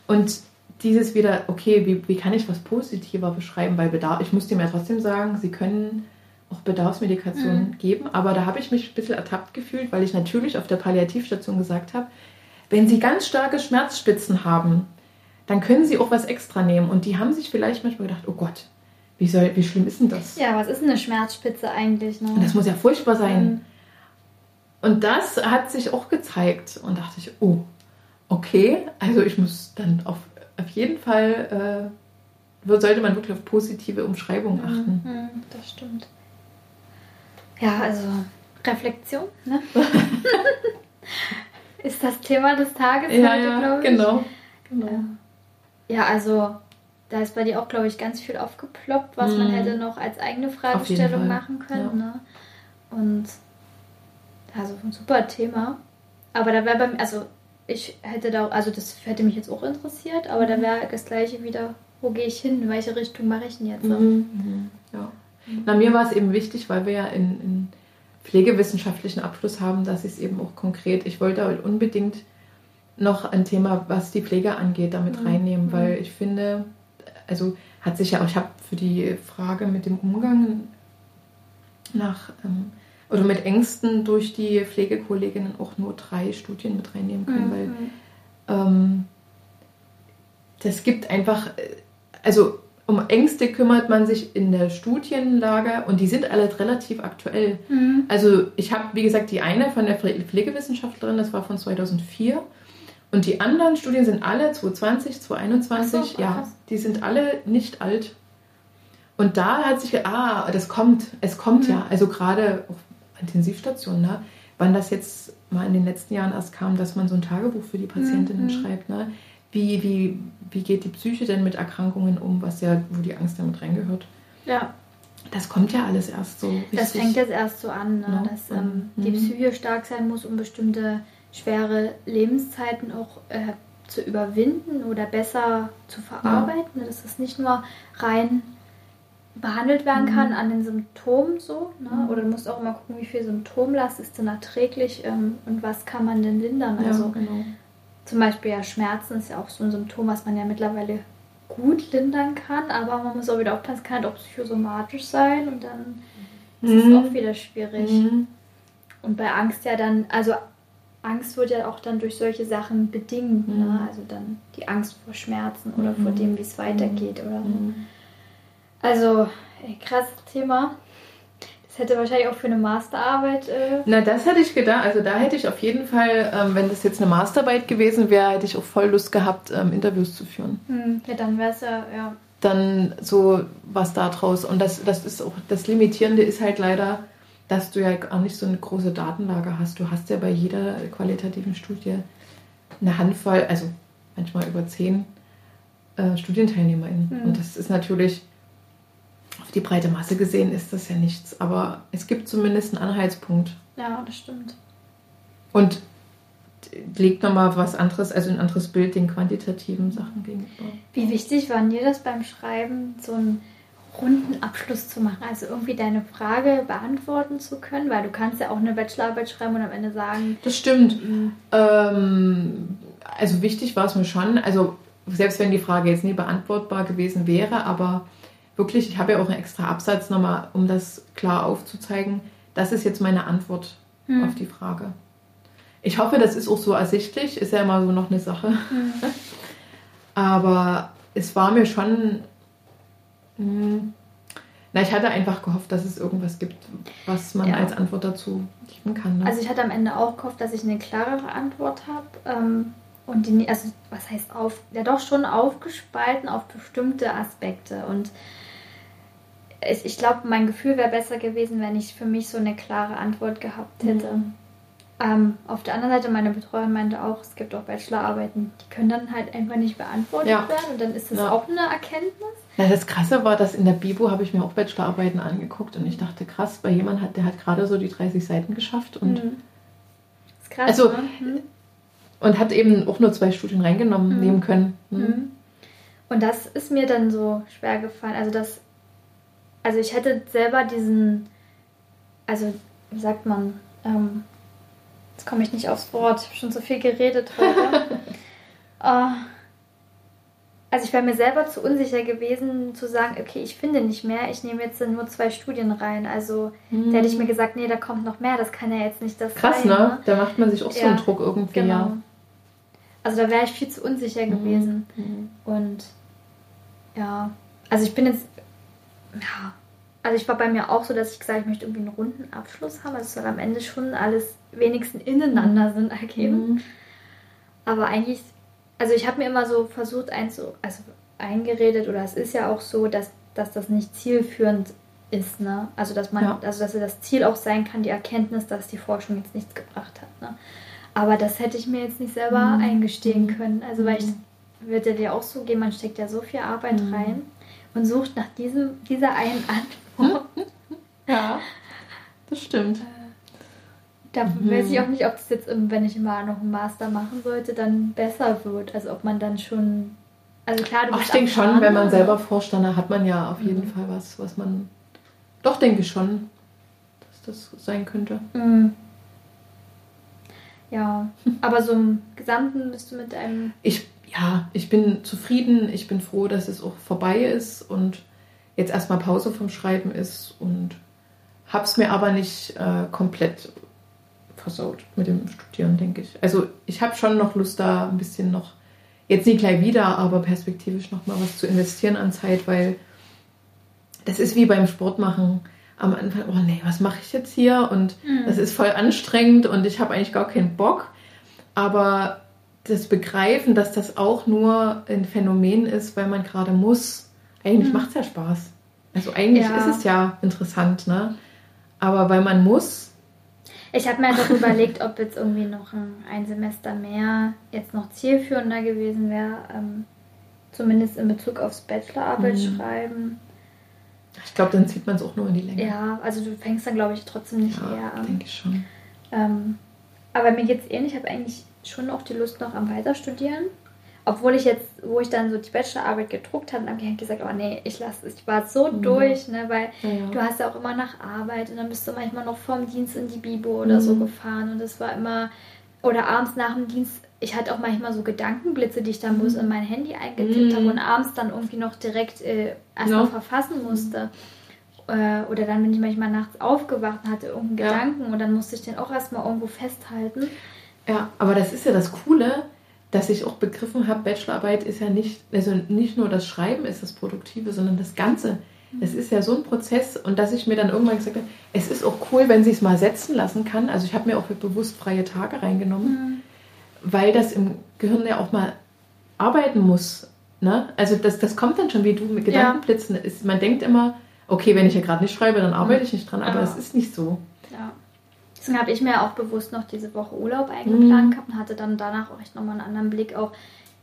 S1: Und dieses wieder, okay, wie, wie kann ich was positiver beschreiben bei Bedarf? Ich muss dem ja trotzdem sagen, sie können auch Bedarfsmedikationen mhm. geben, aber da habe ich mich ein bisschen ertappt gefühlt, weil ich natürlich auf der Palliativstation gesagt habe, wenn sie ganz starke Schmerzspitzen haben, dann können sie auch was extra nehmen. Und die haben sich vielleicht manchmal gedacht, oh Gott, wie, soll, wie schlimm ist denn das?
S2: Ja, was ist eine Schmerzspitze eigentlich? Ne?
S1: Das muss ja furchtbar sein. Mhm. Und das hat sich auch gezeigt und dachte ich, oh, okay, also ich muss dann auf, auf jeden Fall, äh, sollte man wirklich auf positive Umschreibungen mhm. achten.
S2: Mhm, das stimmt. Ja, also Reflexion, ne? ist das Thema des Tages
S1: ja, heute, glaube ich. Genau. genau.
S2: Ja, also da ist bei dir auch, glaube ich, ganz viel aufgeploppt, was mhm. man hätte noch als eigene Fragestellung machen können. Ja. Ne? Und also ein super Thema. Aber da wäre bei mir, also ich hätte da, also das hätte mich jetzt auch interessiert, aber mhm. da wäre das gleiche wieder, wo gehe ich hin, in welche Richtung mache ich denn jetzt? Mhm.
S1: mhm. Ja. Na, mir war es eben wichtig, weil wir ja in, in pflegewissenschaftlichen Abschluss haben, dass ich es eben auch konkret, ich wollte halt unbedingt noch ein Thema, was die Pflege angeht, damit mhm. reinnehmen, weil mhm. ich finde, also hat sich ja auch, ich habe für die Frage mit dem Umgang nach ähm, oder mit Ängsten durch die Pflegekolleginnen auch nur drei Studien mit reinnehmen können, mhm. weil ähm, das gibt einfach, also um Ängste kümmert man sich in der Studienlage und die sind alle relativ aktuell. Mhm. Also ich habe, wie gesagt, die eine von der Pflegewissenschaftlerin, das war von 2004. Und die anderen Studien sind alle 2020, 2021, so, ja, die sind alle nicht alt. Und da hat sich, ah, das kommt, es kommt mhm. ja, also gerade auf Intensivstationen, ne, wann das jetzt mal in den letzten Jahren erst kam, dass man so ein Tagebuch für die Patientinnen mhm. schreibt, ne? wie, wie, wie geht die Psyche denn mit Erkrankungen um, was ja, wo die Angst damit reingehört.
S2: Ja.
S1: Das kommt ja alles erst so
S2: richtig. Das fängt jetzt erst so an, ne? no? dass ähm, mhm. die Psyche stark sein muss, um bestimmte schwere Lebenszeiten auch äh, zu überwinden oder besser zu verarbeiten. Ja. Dass das nicht nur rein behandelt werden kann mhm. an den Symptomen so. Ne? Mhm. Oder du musst auch immer gucken, wie viel Symptomlast ist denn erträglich ähm, und was kann man denn lindern.
S1: Ja, also genau.
S2: zum Beispiel ja Schmerzen ist ja auch so ein Symptom, was man ja mittlerweile gut lindern kann, aber man muss auch wieder aufpassen, es kann halt auch psychosomatisch sein und dann ist es mhm. auch wieder schwierig. Mhm. Und bei Angst ja dann, also Angst wird ja auch dann durch solche Sachen bedingt. Ne? Mhm. Ne? Also dann die Angst vor Schmerzen oder vor mhm. dem, wie es weitergeht oder so. Also, ey, krasses Thema. Das hätte wahrscheinlich auch für eine Masterarbeit. Äh
S1: Na, das hätte ich gedacht. Also, da hätte ich auf jeden Fall, ähm, wenn das jetzt eine Masterarbeit gewesen wäre, hätte ich auch voll Lust gehabt, ähm, Interviews zu führen.
S2: Hm, ja, dann wäre es ja, ja.
S1: Dann so was da draus. Und das, das ist auch, das Limitierende ist halt leider, dass du ja gar nicht so eine große Datenlage hast. Du hast ja bei jeder qualitativen Studie eine Handvoll, also manchmal über zehn äh, StudienteilnehmerInnen. Mhm. Und das ist natürlich auf die breite Masse gesehen ist das ja nichts, aber es gibt zumindest einen Anhaltspunkt.
S2: Ja, das stimmt.
S1: Und legt nochmal was anderes, also ein anderes Bild den quantitativen Sachen gegenüber.
S2: Wie wichtig war dir das beim Schreiben, so einen runden Abschluss zu machen? Also irgendwie deine Frage beantworten zu können, weil du kannst ja auch eine Bachelorarbeit schreiben und am Ende sagen.
S1: Das stimmt. Mhm. Ähm, also wichtig war es mir schon, also selbst wenn die Frage jetzt nie beantwortbar gewesen wäre, aber wirklich, ich habe ja auch einen extra Absatz nochmal, um das klar aufzuzeigen. Das ist jetzt meine Antwort hm. auf die Frage. Ich hoffe, das ist auch so ersichtlich, ist ja immer so noch eine Sache. Hm. Aber es war mir schon. Mh, hm, na, ich hatte einfach gehofft, dass es irgendwas gibt, was man ja. als Antwort dazu geben kann.
S2: Ne? Also ich hatte am Ende auch gehofft, dass ich eine klarere Antwort habe. Ähm, und die, also was heißt auf, ja doch schon aufgespalten auf bestimmte Aspekte. Und ich glaube, mein Gefühl wäre besser gewesen, wenn ich für mich so eine klare Antwort gehabt hätte. Mhm. Ähm, auf der anderen Seite, meine Betreuerin meinte auch, es gibt auch Bachelorarbeiten, die können dann halt einfach nicht beantwortet ja. werden und dann ist das ja. auch eine Erkenntnis.
S1: Ja, das Krasse war, dass in der Bibo habe ich mir auch Bachelorarbeiten angeguckt und ich dachte, krass, bei jemand hat, der hat gerade so die 30 Seiten geschafft und mhm. das ist krass, also, mhm. und hat eben auch nur zwei Studien reingenommen mhm. nehmen können. Mhm.
S2: Mhm. Und das ist mir dann so schwer gefallen. Also das also ich hätte selber diesen, also wie sagt man, ähm, Jetzt komme ich nicht aufs Wort. Ich habe schon so viel geredet heute. uh, also ich wäre mir selber zu unsicher gewesen, zu sagen, okay, ich finde nicht mehr, ich nehme jetzt nur zwei Studien rein. Also hm. da hätte ich mir gesagt, nee, da kommt noch mehr, das kann ja jetzt nicht das
S1: Krass, sein. Krass, ne? Da macht man sich auch ja, so einen Druck irgendwie, genau. ja.
S2: Also da wäre ich viel zu unsicher mhm. gewesen. Mhm. Und ja, also ich bin jetzt, ja, also ich war bei mir auch so, dass ich gesagt habe, ich möchte irgendwie einen runden Abschluss haben. Also es soll am Ende schon alles wenigstens ineinander mhm. Sinn ergeben. Mhm. Aber eigentlich, also ich habe mir immer so versucht, einzu, also eingeredet, oder es ist ja auch so, dass, dass das nicht zielführend ist, ne? Also dass man, ja. also dass das Ziel auch sein kann, die Erkenntnis, dass die Forschung jetzt nichts gebracht hat. Ne? Aber das hätte ich mir jetzt nicht selber mhm. eingestehen mhm. können. Also, weil ich mhm. würde dir auch so gehen, man steckt ja so viel Arbeit mhm. rein und sucht nach diesem, dieser einen Antwort.
S1: ja, das stimmt. Äh,
S2: da mhm. weiß ich auch nicht, ob das jetzt, wenn ich mal noch einen Master machen sollte, dann besser wird. Also ob man dann schon. Also klar,
S1: du Ach, ich denke schon, wenn man selber forscht, dann hat man ja auf jeden mhm. Fall was, was man. Doch, denke ich schon, dass das sein könnte. Mhm.
S2: Ja, aber so im Gesamten bist du mit einem.
S1: Ich, ja, ich bin zufrieden. Ich bin froh, dass es auch vorbei ist und jetzt erstmal Pause vom Schreiben ist und hab's mir aber nicht äh, komplett versaut mit dem Studieren, denke ich. Also ich habe schon noch Lust da ein bisschen noch, jetzt nicht gleich wieder, aber perspektivisch noch mal was zu investieren an Zeit, weil das ist wie beim Sport machen am Anfang, oh nee, was mache ich jetzt hier? Und mhm. das ist voll anstrengend und ich habe eigentlich gar keinen Bock. Aber das Begreifen, dass das auch nur ein Phänomen ist, weil man gerade muss, eigentlich mhm. macht es ja Spaß. Also eigentlich ja. ist es ja interessant, ne? Aber weil man muss.
S2: Ich habe mir doch überlegt, ob jetzt irgendwie noch ein, ein, Semester mehr jetzt noch zielführender gewesen wäre. Ähm, zumindest in Bezug aufs Bachelorarbeit mhm. schreiben.
S1: Ich glaube, dann zieht man es auch nur in die Länge.
S2: Ja, also du fängst dann, glaube ich, trotzdem nicht ja, eher
S1: an. denke ich schon.
S2: Ähm, aber mir geht es ähnlich. Ich habe eigentlich schon auch die Lust noch am Weiterstudieren. Obwohl ich jetzt, wo ich dann so die Bachelorarbeit gedruckt habe, habe ich gesagt, oh nee, ich lasse es. Ich war so mhm. durch, ne, weil ja. du hast ja auch immer nach Arbeit und dann bist du manchmal noch vorm Dienst in die Bibo oder mhm. so gefahren und es war immer, oder abends nach dem Dienst ich hatte auch manchmal so Gedankenblitze, die ich dann bloß mhm. in mein Handy eingetippt habe und abends dann irgendwie noch direkt äh, erstmal no. verfassen musste. Äh, oder dann bin ich manchmal nachts aufgewacht und hatte irgendeinen ja. Gedanken und dann musste ich den auch erstmal irgendwo festhalten.
S1: Ja, aber das ist ja das Coole, dass ich auch begriffen habe, Bachelorarbeit ist ja nicht, also nicht nur das Schreiben ist das Produktive, sondern das Ganze. Es ist ja so ein Prozess und dass ich mir dann irgendwann gesagt habe, es ist auch cool, wenn sie es mal setzen lassen kann. Also ich habe mir auch bewusst freie Tage reingenommen. Mhm weil das im Gehirn ja auch mal arbeiten muss. Ne? Also das, das kommt dann schon, wie du mit Gedankenblitzen ja. ist. Man denkt immer, okay, wenn ich ja gerade nicht schreibe, dann arbeite ich nicht dran, aber es ist nicht so.
S2: Ja. Deswegen habe ich mir auch bewusst noch diese Woche Urlaub eingeplant mhm. gehabt und hatte dann danach auch echt nochmal einen anderen Blick auch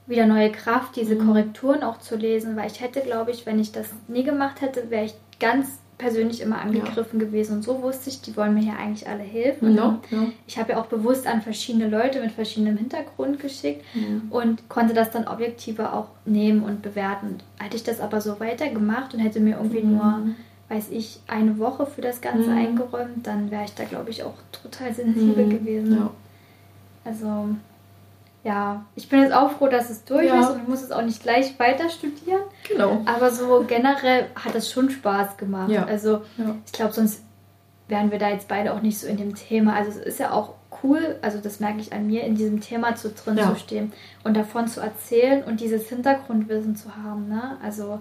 S2: wieder neue Kraft, diese mhm. Korrekturen auch zu lesen, weil ich hätte, glaube ich, wenn ich das nie gemacht hätte, wäre ich ganz persönlich immer angegriffen ja. gewesen. Und so wusste ich, die wollen mir ja eigentlich alle helfen. No, no. Ich habe ja auch bewusst an verschiedene Leute mit verschiedenem Hintergrund geschickt und konnte das dann objektiver auch nehmen und bewerten. Hätte ich das aber so weitergemacht und hätte mir irgendwie mhm. nur, weiß ich, eine Woche für das Ganze mhm. eingeräumt, dann wäre ich da, glaube ich, auch total sensibel mhm. gewesen. Ja. Also ja, ich bin jetzt auch froh, dass es durch ja. ist und ich muss es auch nicht gleich weiter studieren. Genau. Aber so generell hat es schon Spaß gemacht. Ja. Also ja. ich glaube, sonst wären wir da jetzt beide auch nicht so in dem Thema. Also es ist ja auch cool, also das merke ich an mir, in diesem Thema zu drin zu stehen und davon zu erzählen und dieses Hintergrundwissen zu haben. Ne? Also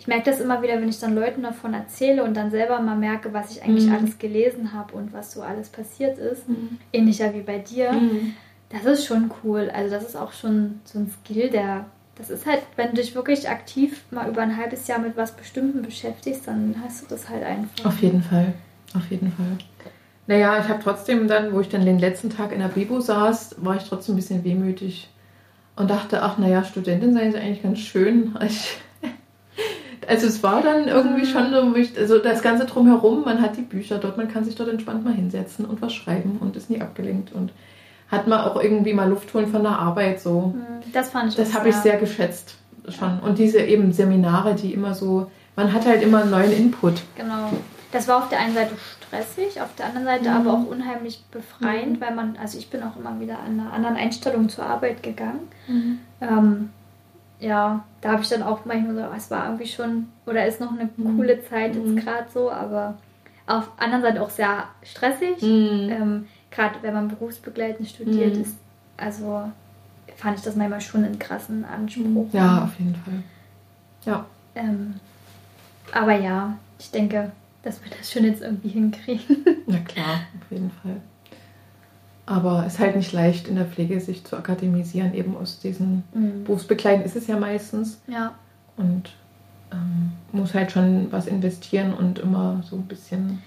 S2: ich merke das immer wieder, wenn ich dann Leuten davon erzähle und dann selber mal merke, was ich eigentlich mhm. alles gelesen habe und was so alles passiert ist. Mhm. Ähnlicher wie bei dir. Mhm das ist schon cool. Also das ist auch schon so ein Skill, der, das ist halt, wenn du dich wirklich aktiv mal über ein halbes Jahr mit was Bestimmten beschäftigst, dann hast du das halt einfach.
S1: Auf jeden Fall, auf jeden Fall. Naja, ich habe trotzdem dann, wo ich dann den letzten Tag in der Bibo saß, war ich trotzdem ein bisschen wehmütig und dachte, ach naja, Studentin sein ist eigentlich ganz schön. Ich, also es war dann irgendwie schon so, also das Ganze drumherum, man hat die Bücher dort, man kann sich dort entspannt mal hinsetzen und was schreiben und ist nie abgelenkt und hat man auch irgendwie mal Luft holen von der Arbeit so.
S2: Hm, das fand ich
S1: Das habe ich sehr geschätzt schon. Und diese eben Seminare, die immer so, man hat halt immer einen neuen Input.
S2: Genau. Das war auf der einen Seite stressig, auf der anderen Seite mhm. aber auch unheimlich befreiend, mhm. weil man, also ich bin auch immer wieder an einer anderen Einstellung zur Arbeit gegangen. Mhm. Ähm, ja, da habe ich dann auch manchmal so, es war irgendwie schon, oder ist noch eine mhm. coole Zeit jetzt mhm. gerade so, aber auf der anderen Seite auch sehr stressig. Mhm. Ähm, gerade wenn man berufsbegleitend studiert ist, also fand ich das manchmal schon einen krassen Anspruch.
S1: Ja, auf jeden Fall. Ja.
S2: Ähm, aber ja, ich denke, dass wir das schon jetzt irgendwie hinkriegen.
S1: Na klar, auf jeden Fall. Aber es ist halt nicht leicht in der Pflege, sich zu akademisieren, eben aus diesen mhm. Berufsbegleiten ist es ja meistens.
S2: Ja.
S1: Und ähm, muss halt schon was investieren und immer so ein bisschen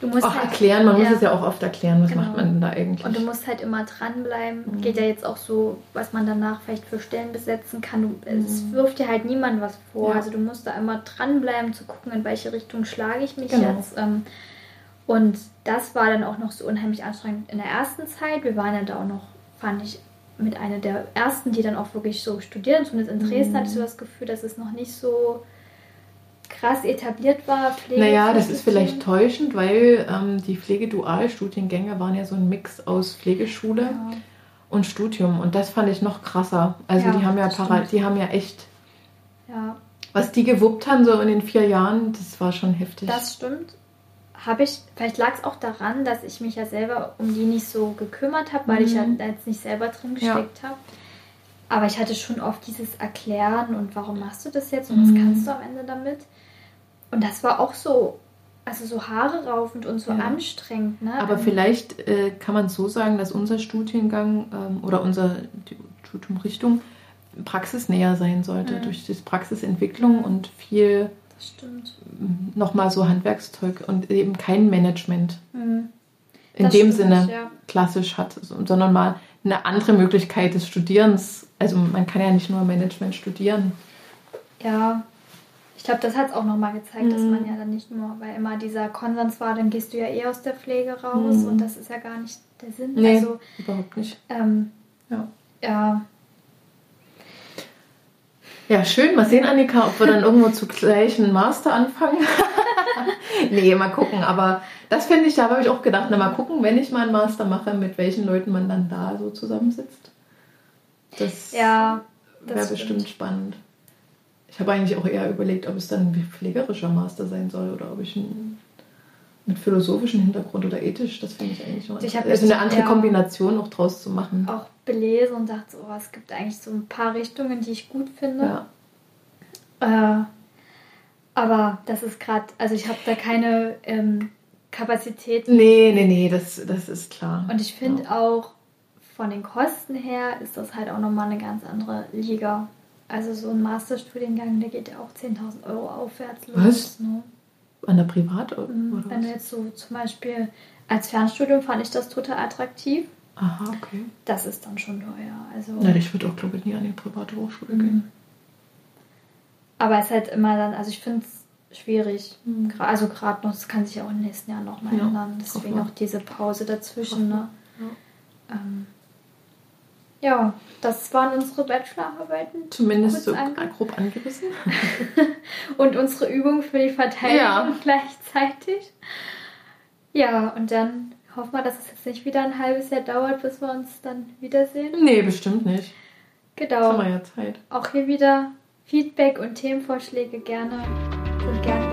S2: Du musst
S1: auch halt, erklären, man ja. muss es ja auch oft erklären, was genau. macht man denn da eigentlich.
S2: Und du musst halt immer dranbleiben. Mhm. Geht ja jetzt auch so, was man danach vielleicht für Stellen besetzen kann. Du, mhm. Es wirft dir halt niemand was vor. Ja. Also du musst da immer dranbleiben, zu gucken, in welche Richtung schlage ich mich genau. jetzt. Ähm, und das war dann auch noch so unheimlich anstrengend in der ersten Zeit. Wir waren ja da auch noch, fand ich, mit einer der ersten, die dann auch wirklich so studieren. Zumindest in Dresden mhm. hatte ich so das Gefühl, dass es noch nicht so krass etabliert war.
S1: Pflege naja, das ist vielleicht täuschend, weil ähm, die Pflegedualstudiengänge waren ja so ein Mix aus Pflegeschule ja. und Studium. Und das fand ich noch krasser. Also ja, die haben ja para die haben ja echt.
S2: Ja.
S1: Was die gewuppt haben so in den vier Jahren, das war schon heftig.
S2: Das stimmt. Habe ich, vielleicht lag es auch daran, dass ich mich ja selber um die nicht so gekümmert habe, weil mhm. ich ja jetzt nicht selber drin gesteckt habe. Aber ich hatte schon oft dieses Erklären und warum machst du das jetzt und was mhm. kannst du am Ende damit? Und das war auch so, also so Haare raufend und so ja. anstrengend. Ne?
S1: Aber ähm, vielleicht äh, kann man so sagen, dass unser Studiengang ähm, oder unsere Studiumrichtung praxisnäher sein sollte, mhm. durch die Praxisentwicklung und viel nochmal so Handwerkszeug und eben kein Management mhm. in dem stimmt, Sinne ja. klassisch hat, sondern mal eine andere Möglichkeit des Studierens. Also man kann ja nicht nur Management studieren.
S2: Ja, ich glaube, das hat es auch nochmal gezeigt, mhm. dass man ja dann nicht nur, weil immer dieser Konsens war, dann gehst du ja eh aus der Pflege raus mhm. und das ist ja gar nicht der Sinn.
S1: Nee, also, überhaupt nicht.
S2: Ähm, ja. Ja.
S1: Ja, schön. Mal sehen, Annika, ob wir dann irgendwo zu gleichen Master anfangen. nee, mal gucken. Aber das finde ich, da habe ich auch gedacht, na mal gucken, wenn ich mal einen Master mache, mit welchen Leuten man dann da so zusammensitzt. Das ja, wäre bestimmt spannend. Ich habe eigentlich auch eher überlegt, ob es dann ein pflegerischer Master sein soll oder ob ich einen mit philosophischem Hintergrund oder ethisch, das finde ich eigentlich noch ich Also eine andere Kombination auch draus zu machen.
S2: Auch belesen und dachte, oh, es gibt eigentlich so ein paar Richtungen, die ich gut finde. Ja. Äh, aber das ist gerade, also ich habe da keine ähm, Kapazität.
S1: Nee, nee, nee, das, das ist klar.
S2: Und ich finde ja. auch von den Kosten her ist das halt auch nochmal eine ganz andere Liga. Also so ein Masterstudiengang, der geht ja auch 10.000 Euro aufwärts
S1: los. Was? Ne? An der Privat? Oder
S2: mhm. Wenn du jetzt so zum Beispiel als Fernstudium fand ich das total attraktiv.
S1: Aha, okay.
S2: Das ist dann schon teuer. Also,
S1: Na, ich würde auch, glaube ich, nie an die private Hochschule mhm. gehen.
S2: Aber es ist halt immer dann, also ich finde es schwierig. Mhm. Also gerade noch, das kann sich ja auch den nächsten Jahren nochmal ja, ändern. Deswegen auch diese Pause dazwischen. Ne? Ja. Ähm, ja, das waren unsere Bachelorarbeiten.
S1: Zumindest so ange grob angerissen.
S2: und unsere Übung für die Verteidigung ja. gleichzeitig. Ja, und dann hoffen wir, dass es jetzt nicht wieder ein halbes Jahr dauert, bis wir uns dann wiedersehen.
S1: Nee, bestimmt nicht.
S2: Genau.
S1: Ja Zeit.
S2: Auch hier wieder Feedback und Themenvorschläge gerne sind gern gesehen.